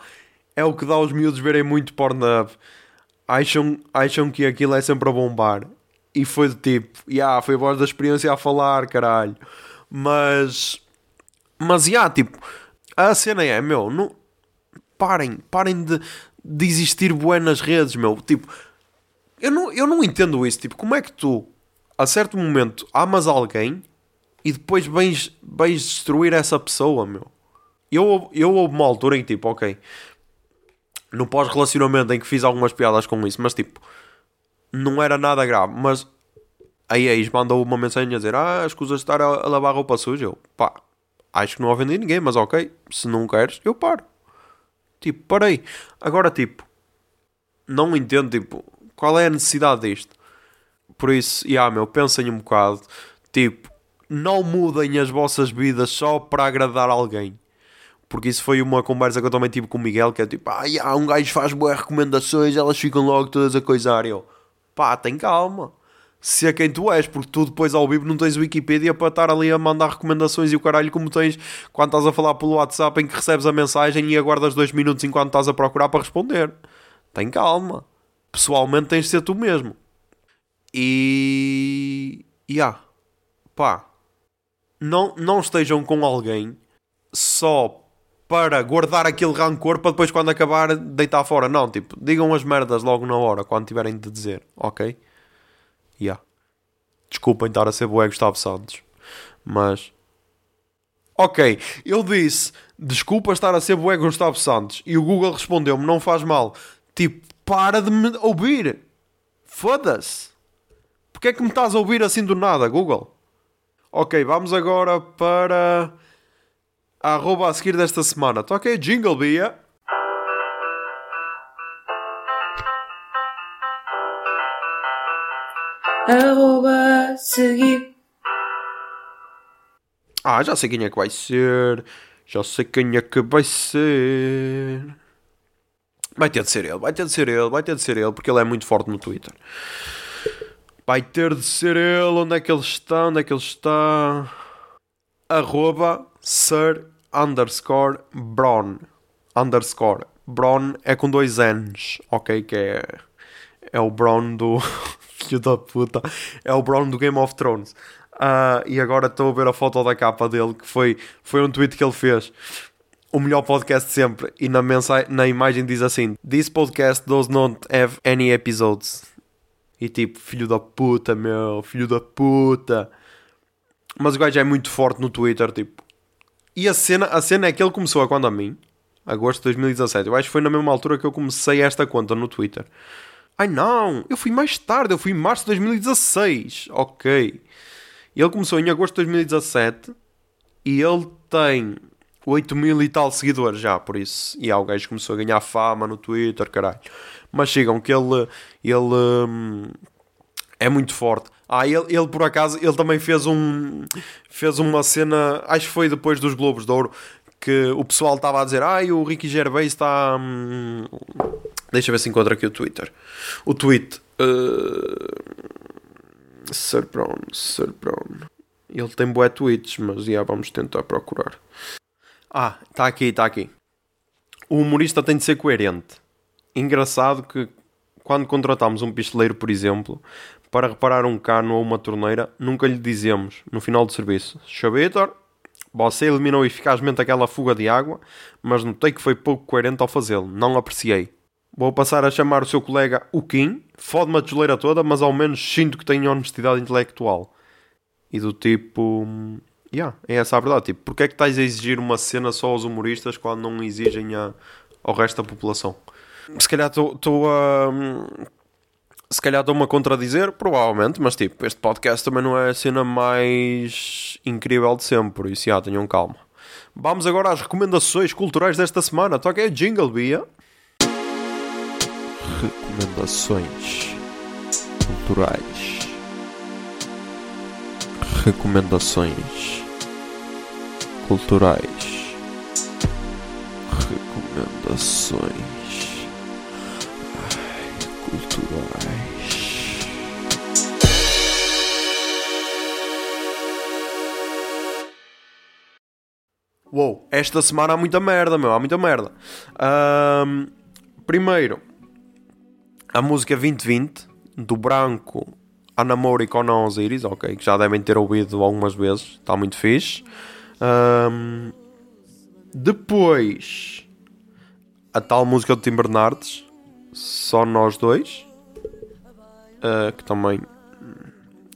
é o que dá aos miúdos verem muito Pornhub. Acham, acham que aquilo é sempre a bombar. E foi do tipo, yeah, foi a voz da experiência a falar, caralho. Mas. Mas, yeah, tipo, a cena é, meu, não, parem, parem de, de existir bué nas redes, meu. Tipo, eu não, eu não entendo isso. Tipo, como é que tu, a certo momento, amas alguém e depois vens, vens destruir essa pessoa, meu? Eu, eu houve uma altura em que, tipo, ok, no pós-relacionamento em que fiz algumas piadas com isso, mas tipo, não era nada grave. Mas a ex mandou uma mensagem a dizer: Ah, escusas de estar a, lavar roupa suja. Eu, pá, acho que não ofendi ninguém, mas ok, se não queres, eu paro. Tipo, parei. Agora, tipo, não entendo, tipo, qual é a necessidade disto? Por isso, e yeah, meu, pensem um bocado, tipo, não mudem as vossas vidas só para agradar alguém. Porque isso foi uma conversa que eu também tive com o Miguel, que é tipo, ah, um gajo faz boas recomendações, elas ficam logo todas a coisar. E eu, pá, tem calma. Se é quem tu és, porque tu depois ao vivo não tens Wikipedia para estar ali a mandar recomendações e o caralho como tens quando estás a falar pelo WhatsApp em que recebes a mensagem e aguardas dois minutos enquanto estás a procurar para responder. Tem calma. Pessoalmente tens de ser tu mesmo. E. Yeah. Pá. Não, não estejam com alguém só para guardar aquele rancor para depois quando acabar deitar fora. Não, tipo, digam as merdas logo na hora quando tiverem de dizer, ok? Yeah. Desculpem estar a ser boé Gustavo Santos, mas ok, eu disse desculpa estar a ser boé Gustavo Santos e o Google respondeu-me não faz mal. Tipo, para de me ouvir. Foda-se. Porquê é que me estás a ouvir assim do nada, Google? Ok, vamos agora para a arroba a seguir desta semana. Toca aí, jingle, Bia. Arroba seguir. Ah, já sei quem é que vai ser. Já sei quem é que vai ser. Vai ter de ser ele, vai ter de ser ele, vai ter de ser ele, porque ele é muito forte no Twitter. Vai ter de ser ele. Onde é que ele está? Onde é que ele está? Arroba Sir underscore Bron. Underscore. Bron é com dois N's, ok? Que é, é o Bron do. Filho da puta. É o Bron do Game of Thrones. Uh, e agora estou a ver a foto da capa dele, que foi, foi um tweet que ele fez. O melhor podcast sempre. E na, mensagem, na imagem diz assim: This podcast does not have any episodes. E tipo, filho da puta, meu, filho da puta. Mas o gajo é muito forte no Twitter, tipo. E a cena, a cena é que ele começou a quando a mim? Agosto de 2017. Eu acho que foi na mesma altura que eu comecei esta conta no Twitter. Ai não, eu fui mais tarde, eu fui em março de 2016. Ok. Ele começou em agosto de 2017 e ele tem 8 mil e tal seguidores já, por isso. E há o gajo começou a ganhar fama no Twitter, caralho. Mas sigam que ele, ele hum, é muito forte. Ah, ele, ele por acaso, ele também fez um fez uma cena, acho que foi depois dos Globos de Ouro, que o pessoal estava a dizer, ai, o Ricky Gervais está... Hum... Deixa ver se encontra aqui o Twitter. O tweet... Uh... Sir Brown, Sir Brown. Ele tem bué tweets, mas já vamos tentar procurar. Ah, está aqui, está aqui. O humorista tem de ser coerente. Engraçado que quando contratamos um pistoleiro, por exemplo, para reparar um cano ou uma torneira, nunca lhe dizemos, no final do serviço, Chavitor, você eliminou eficazmente aquela fuga de água, mas notei que foi pouco coerente ao fazê-lo. Não apreciei. Vou passar a chamar o seu colega o Kim, fode-me a tijoleira toda, mas ao menos sinto que tem honestidade intelectual. E do tipo... Yeah, é essa a verdade. Tipo, porque é que estás a exigir uma cena só aos humoristas quando não exigem a, ao resto da população? Se calhar estou a... Se calhar estou-me a contradizer, provavelmente, mas tipo, este podcast também não é a cena mais incrível de sempre, por isso já, tenham calma. Vamos agora às recomendações culturais desta semana. Toca aí jingle, Bia. Recomendações culturais. Recomendações culturais. Recomendações Portugais. Uou, esta semana há muita merda, meu, há muita merda. Ahm, primeiro, a música 2020 do Branco a Namoro e Conan Osiris, ok, que já devem ter ouvido algumas vezes, está muito fixe. Ahm, depois, a tal música do Tim Bernardes, só nós dois, ah, que também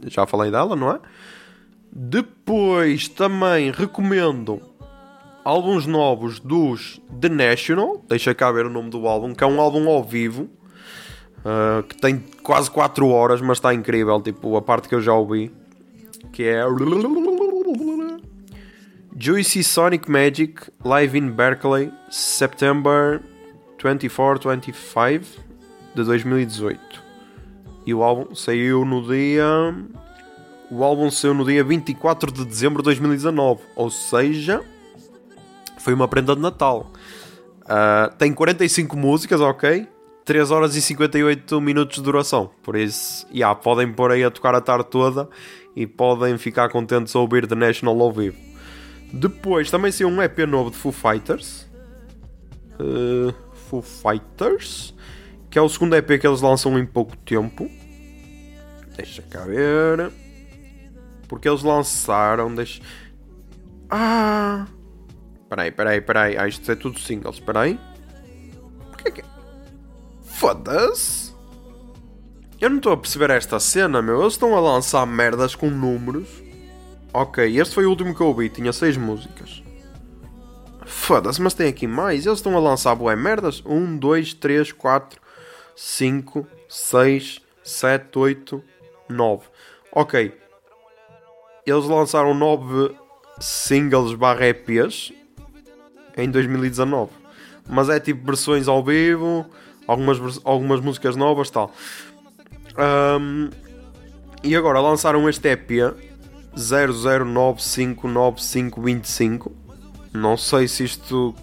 já falei dela, não é? Depois também recomendo álbuns novos dos The National. Deixa cá ver o nome do álbum, que é um álbum ao vivo. uh, que tem quase 4 horas, mas está incrível. Tipo, a parte que eu já ouvi. Que é. Juicy Sonic Magic Live in Berkeley, September 24-25 de 2018. E o álbum saiu no dia. O álbum saiu no dia 24 de dezembro de 2019. Ou seja, foi uma prenda de Natal. Ah, tem 45 músicas, ok? 3 horas e 58 minutos de duração. Por isso, yeah, podem pôr aí a tocar a tarde toda e podem ficar contentes a ouvir The National ao vivo. Depois também saiu um EP novo de Foo Fighters. Uh, Foo Fighters. Que é o segundo EP que eles lançam em pouco tempo. Deixa cá ver. Porque eles lançaram. Deixa... Ah! Peraí, peraí, peraí. Ah, isto é tudo singles. Peraí. Porquê que. Foda-se! Eu não estou a perceber esta cena, meu. Eles estão a lançar merdas com números. Ok, este foi o último que eu ouvi. Tinha 6 músicas. Foda-se, mas tem aqui mais. Eles estão a lançar boé merdas. 1, 2, 3, 4, 5, 6, 7, 8, 9. Ok. Eles lançaram 9 singles barra EPs em 2019. Mas é tipo versões ao vivo, algumas, algumas músicas novas tal. Ahm, e agora lançaram este EP 00959525. Não sei se isto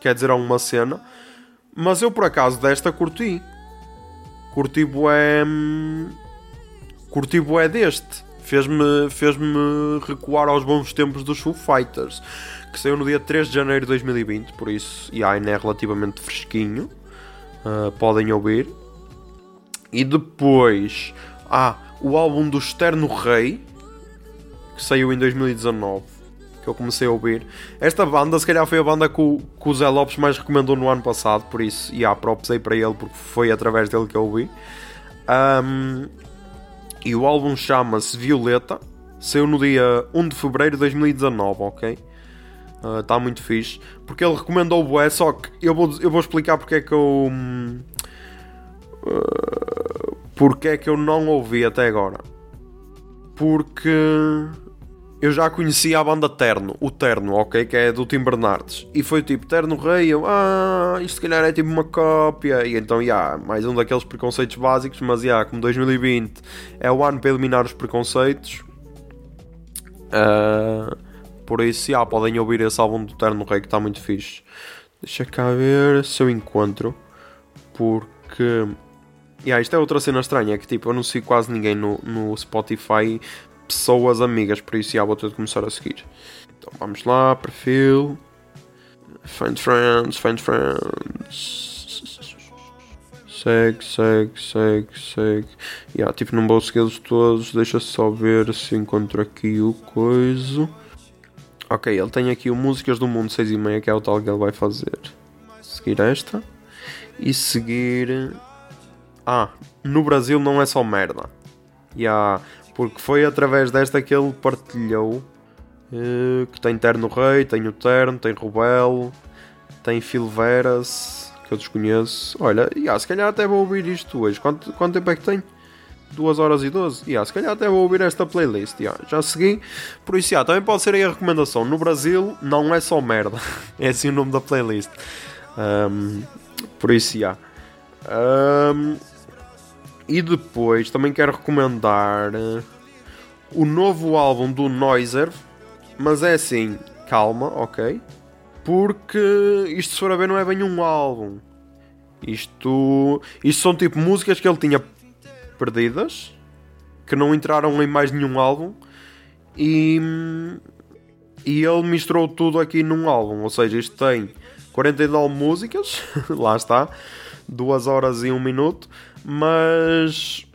quer dizer alguma cena. Mas eu por acaso desta curti. Curti bué. hum, Curti bué deste. Fez-me fez recuar aos bons tempos dos Foo Fighters. Que saiu no dia 3 de janeiro de 2020. Por isso, e ainda é relativamente fresquinho. Ah, podem ouvir. E depois. Ah, o álbum do Externo Rei. Que saiu em 2019. Que eu comecei a ouvir. Esta banda, se calhar, foi a banda que o, que o Zé Lopes mais recomendou no ano passado. Por isso, e yeah, props aí para ele, porque foi através dele que eu ouvi. Ahm, e o álbum chama-se Violeta. Saiu no dia 1 de fevereiro de 2019, ok? Está muito fixe. Porque ele recomendou o bué, só que eu vou, eu vou explicar porque é que eu. hum, uh, porque é que eu não ouvi até agora. Porque eu já conhecia a banda Terno, o Terno, ok? Que é do Tim Bernardes. E foi tipo Terno Rei, eu, ah, isto se calhar é tipo uma cópia. E então, já, mais um daqueles preconceitos básicos, mas já, como 2020 é o ano para eliminar os preconceitos. ah, por isso, já, podem ouvir esse álbum do Terno Rei que está muito fixe. Deixa cá ver se eu encontro. Porque. Yeah, isto é outra cena estranha, é que tipo, eu não sigo quase ninguém no, no Spotify, pessoas amigas, por isso já vou ter de começar a seguir. Então vamos lá, perfil. Find friends, find friends. Segue, segue, segue, segue. Yeah, tipo, não vou segui-los todos, deixa só ver se encontro aqui o coiso. Ok, ele tem aqui o Músicas do Mundo 6 e meia, que é o tal que ele vai fazer. Seguir esta. E seguir... Ah, no Brasil não é só merda. Yeah, porque foi através desta que ele partilhou. eh, que tem Terno Rei, tem o Terno, tem Rubel, tem Filveras, que eu desconheço. Olha, yeah, se calhar até vou ouvir isto hoje. Quanto, quanto tempo é que tem? 2 horas e 12. Yeah, se calhar até vou ouvir esta playlist. yeah. Já segui. Por isso, yeah, também pode ser aí a recomendação. No Brasil não é só merda. é assim o nome da playlist. Um, por isso, yeah. Um, e depois também quero recomendar eh, o novo álbum do Noiser. Mas é assim, calma, ok? Porque isto se for a ver não é bem um álbum. Isto, isto são tipo músicas que ele tinha perdidas, que não entraram em mais nenhum álbum e, e ele misturou tudo aqui num álbum. Ou seja, isto tem 49 músicas, lá está, 2 horas e 1 minuto, mas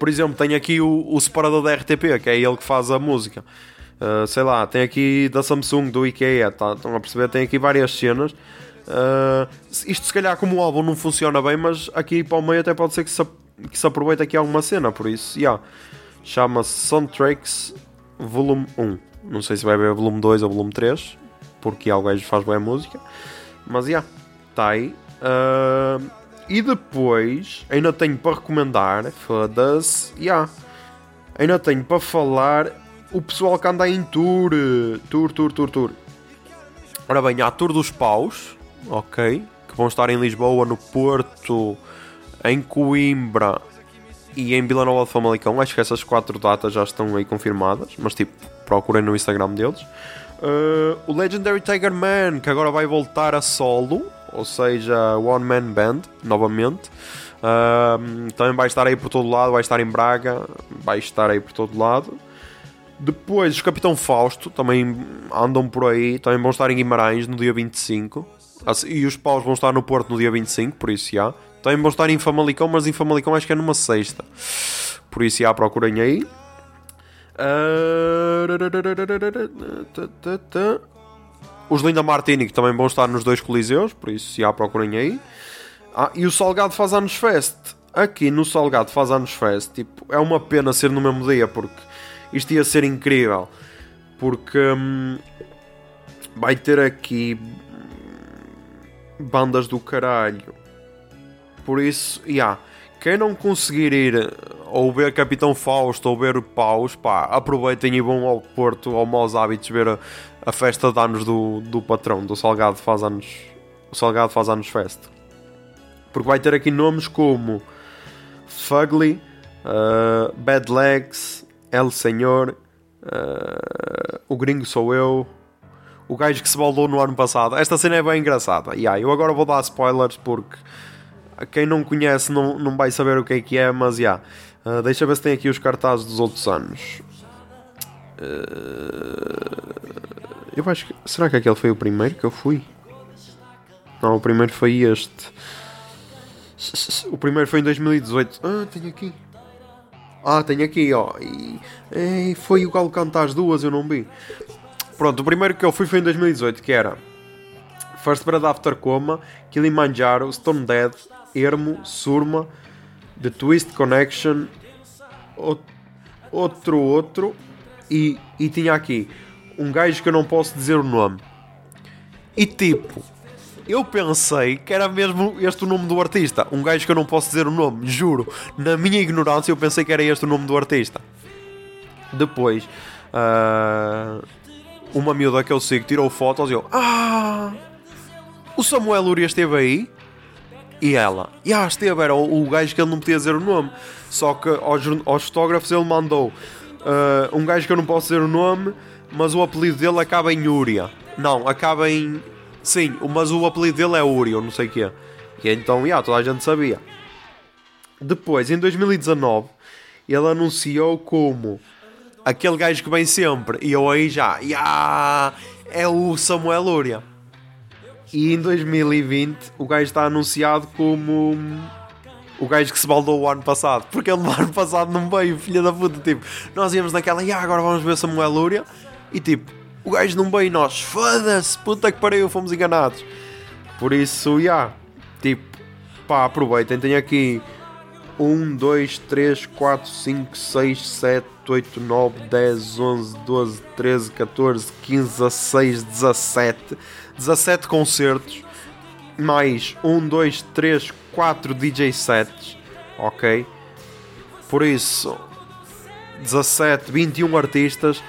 por exemplo, tem aqui o, o separador da RTP, que é ele que faz a música. Uh, sei lá, tem aqui da Samsung, do IKEA, tá, estão a perceber? Tem aqui várias cenas. Uh, isto se calhar como o álbum não funciona bem, mas aqui para o meio até pode ser que se, que se aproveite aqui alguma cena, por isso, yeah. chama-se Soundtracks Volume 1. Não sei se vai haver volume 2 ou volume 3, porque alguém faz boa música, mas yeah, está aí. Uh, e depois, ainda tenho para recomendar, foda-se, yeah, ainda tenho para falar o pessoal que anda em tour, tour, tour, tour, tour. Ora bem, há Tour dos Paus, ok, que vão estar em Lisboa, no Porto, em Coimbra e em Vila Nova de Famalicão. Acho que essas quatro datas já estão aí confirmadas, mas tipo, procurem no Instagram deles. Uh, o Legendary Tiger Man, que agora vai voltar a solo, ou seja, One Man Band, novamente. Uh, também vai estar aí por todo lado, vai estar em Braga, vai estar aí por todo lado. Depois, os Capitão Fausto também andam por aí, também vão estar em Guimarães no dia 25. E os paus vão estar no Porto no dia 25, por isso já. Também vão estar em Famalicão, mas em Famalicão acho que é numa sexta. Por isso já procurem aí. Os Linda Martini que também vão estar nos dois Coliseus, por isso já procurem aí. Ah, e o Salgado faz anos Fest. Aqui no Salgado faz anos Fest, tipo, é uma pena ser no mesmo dia, porque isto ia ser incrível. Porque hum, vai ter aqui bandas do caralho. Por isso, já. Yeah, quem não conseguir ir ou ver Capitão Fausto ou ver Paus, pá, aproveitem e vão ao Porto, ao Maus Hábitos, ver a, a, festa de anos do, do patrão, do Salgado faz anos. O Salgado faz anos festa. Porque vai ter aqui nomes como Fugly, uh, Bad Legs, El Senhor, uh, O Gringo Sou Eu, o gajo que se baldou no ano passado. Esta cena é bem engraçada. E yeah, eu agora vou dar spoilers porque quem não conhece não, não vai saber o que é que é, mas já. Yeah. Uh, deixa ver se tem aqui os cartazes dos outros anos. Uh, eu acho que. Será que aquele foi o primeiro que eu fui? Não, o primeiro foi este. O primeiro foi em 2018. Ah, tenho aqui. Ah, tenho aqui, ó. E, e foi o Galo cantar as duas, eu não vi. Pronto, o primeiro que eu fui foi em 2018, que era First Bread After Coma, Kilimanjaro, Stone Dead, Ermo, Surma, The Twist Connection, outro outro, e, e tinha aqui um gajo que eu não posso dizer o nome. E tipo, eu pensei que era mesmo este o nome do artista. Um gajo que eu não posso dizer o nome, juro. Na minha ignorância, eu pensei que era este o nome do artista. Depois, uh, uma miúda que eu sigo tirou fotos e eu, ah, o Samuel Luria esteve aí. E ela, e ah, esteve, era o, o gajo que ele não podia dizer o nome. Só que aos, aos fotógrafos ele mandou uh, um gajo que eu não posso dizer o nome, mas o apelido dele acaba em Uria. Não, acaba em. Sim, mas o apelido dele é Uri, ou não sei o quê. E então, yeah, toda a gente sabia. Depois, em 2019, ele anunciou como aquele gajo que vem sempre. E eu aí já, yeah, é o Samuel Uria. E em 2020 o gajo está anunciado como o gajo que se baldou o ano passado. Porque ele no ano passado não veio, filha da puta. Tipo, nós íamos naquela, e agora vamos ver Samuel Lúria. E tipo, o gajo não veio e nós, foda-se, puta que pariu, fomos enganados. Por isso, já, yeah, tipo, pá, aproveitem. Tenho aqui 1, 2, 3, 4, 5, 6, 7, 8, 9, 10, 11, 12, 13, 14, 15, 16, 17 17 concertos, mais 1, 2, 3, 4 DJ sets, ok? Por isso, 17, 21 artistas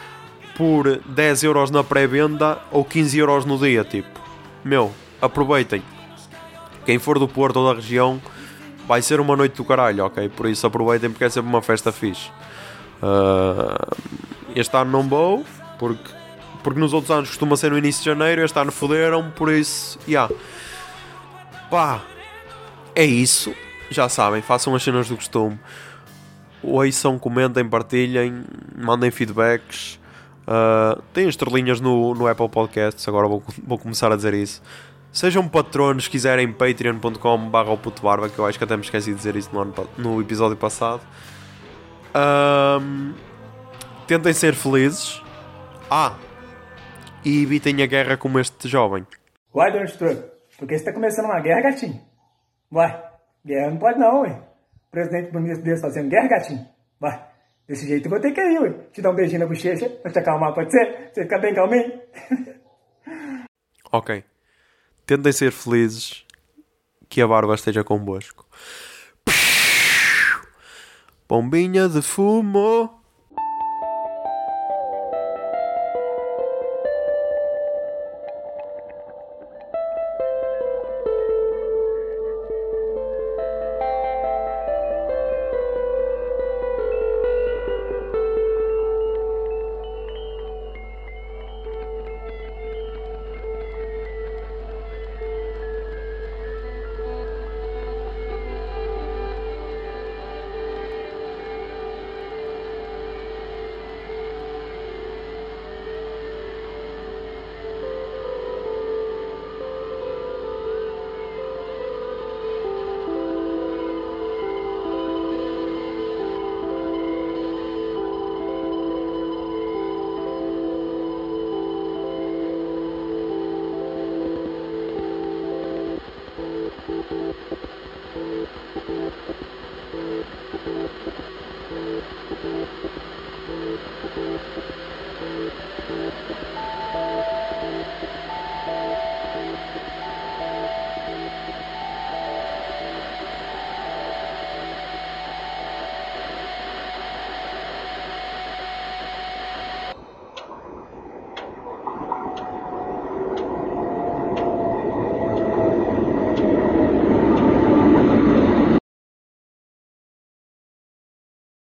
por 10 euros na pré-venda ou 15 euros no dia, tipo. Meu, aproveitem. Quem for do Porto ou da região, vai ser uma noite do caralho, ok? Por isso aproveitem porque é sempre uma festa fixe. Uh, este ano não vou, porque porque nos outros anos costuma ser no início de janeiro, este ano foderam, por isso, já. Yeah. Pá, é isso. Já sabem, façam as cenas do costume. Ouçam, comentem, partilhem, mandem feedbacks. Uh, têm estrelinhas no, no Apple Podcasts, agora vou, vou começar a dizer isso. Sejam patronos, se quiserem, patreon.com.br barba que eu acho que até me esqueci de dizer isso no, ano, no episódio passado. Um, tentem ser felizes. Ah, e evitem a guerra como este jovem. Uai, Dona Estrutura, porque você tá começando uma guerra, gatinho? Uai, guerra não pode não, ué. O presidente bonito desse fazendo guerra, gatinho? Uai, desse jeito eu vou ter que ir, ué. Te dar um beijinho na bochecha pra te acalmar, pode ser? Você fica bem calminho? ok. Tentem ser felizes. Que a barba esteja convosco. Bombinha de fumo.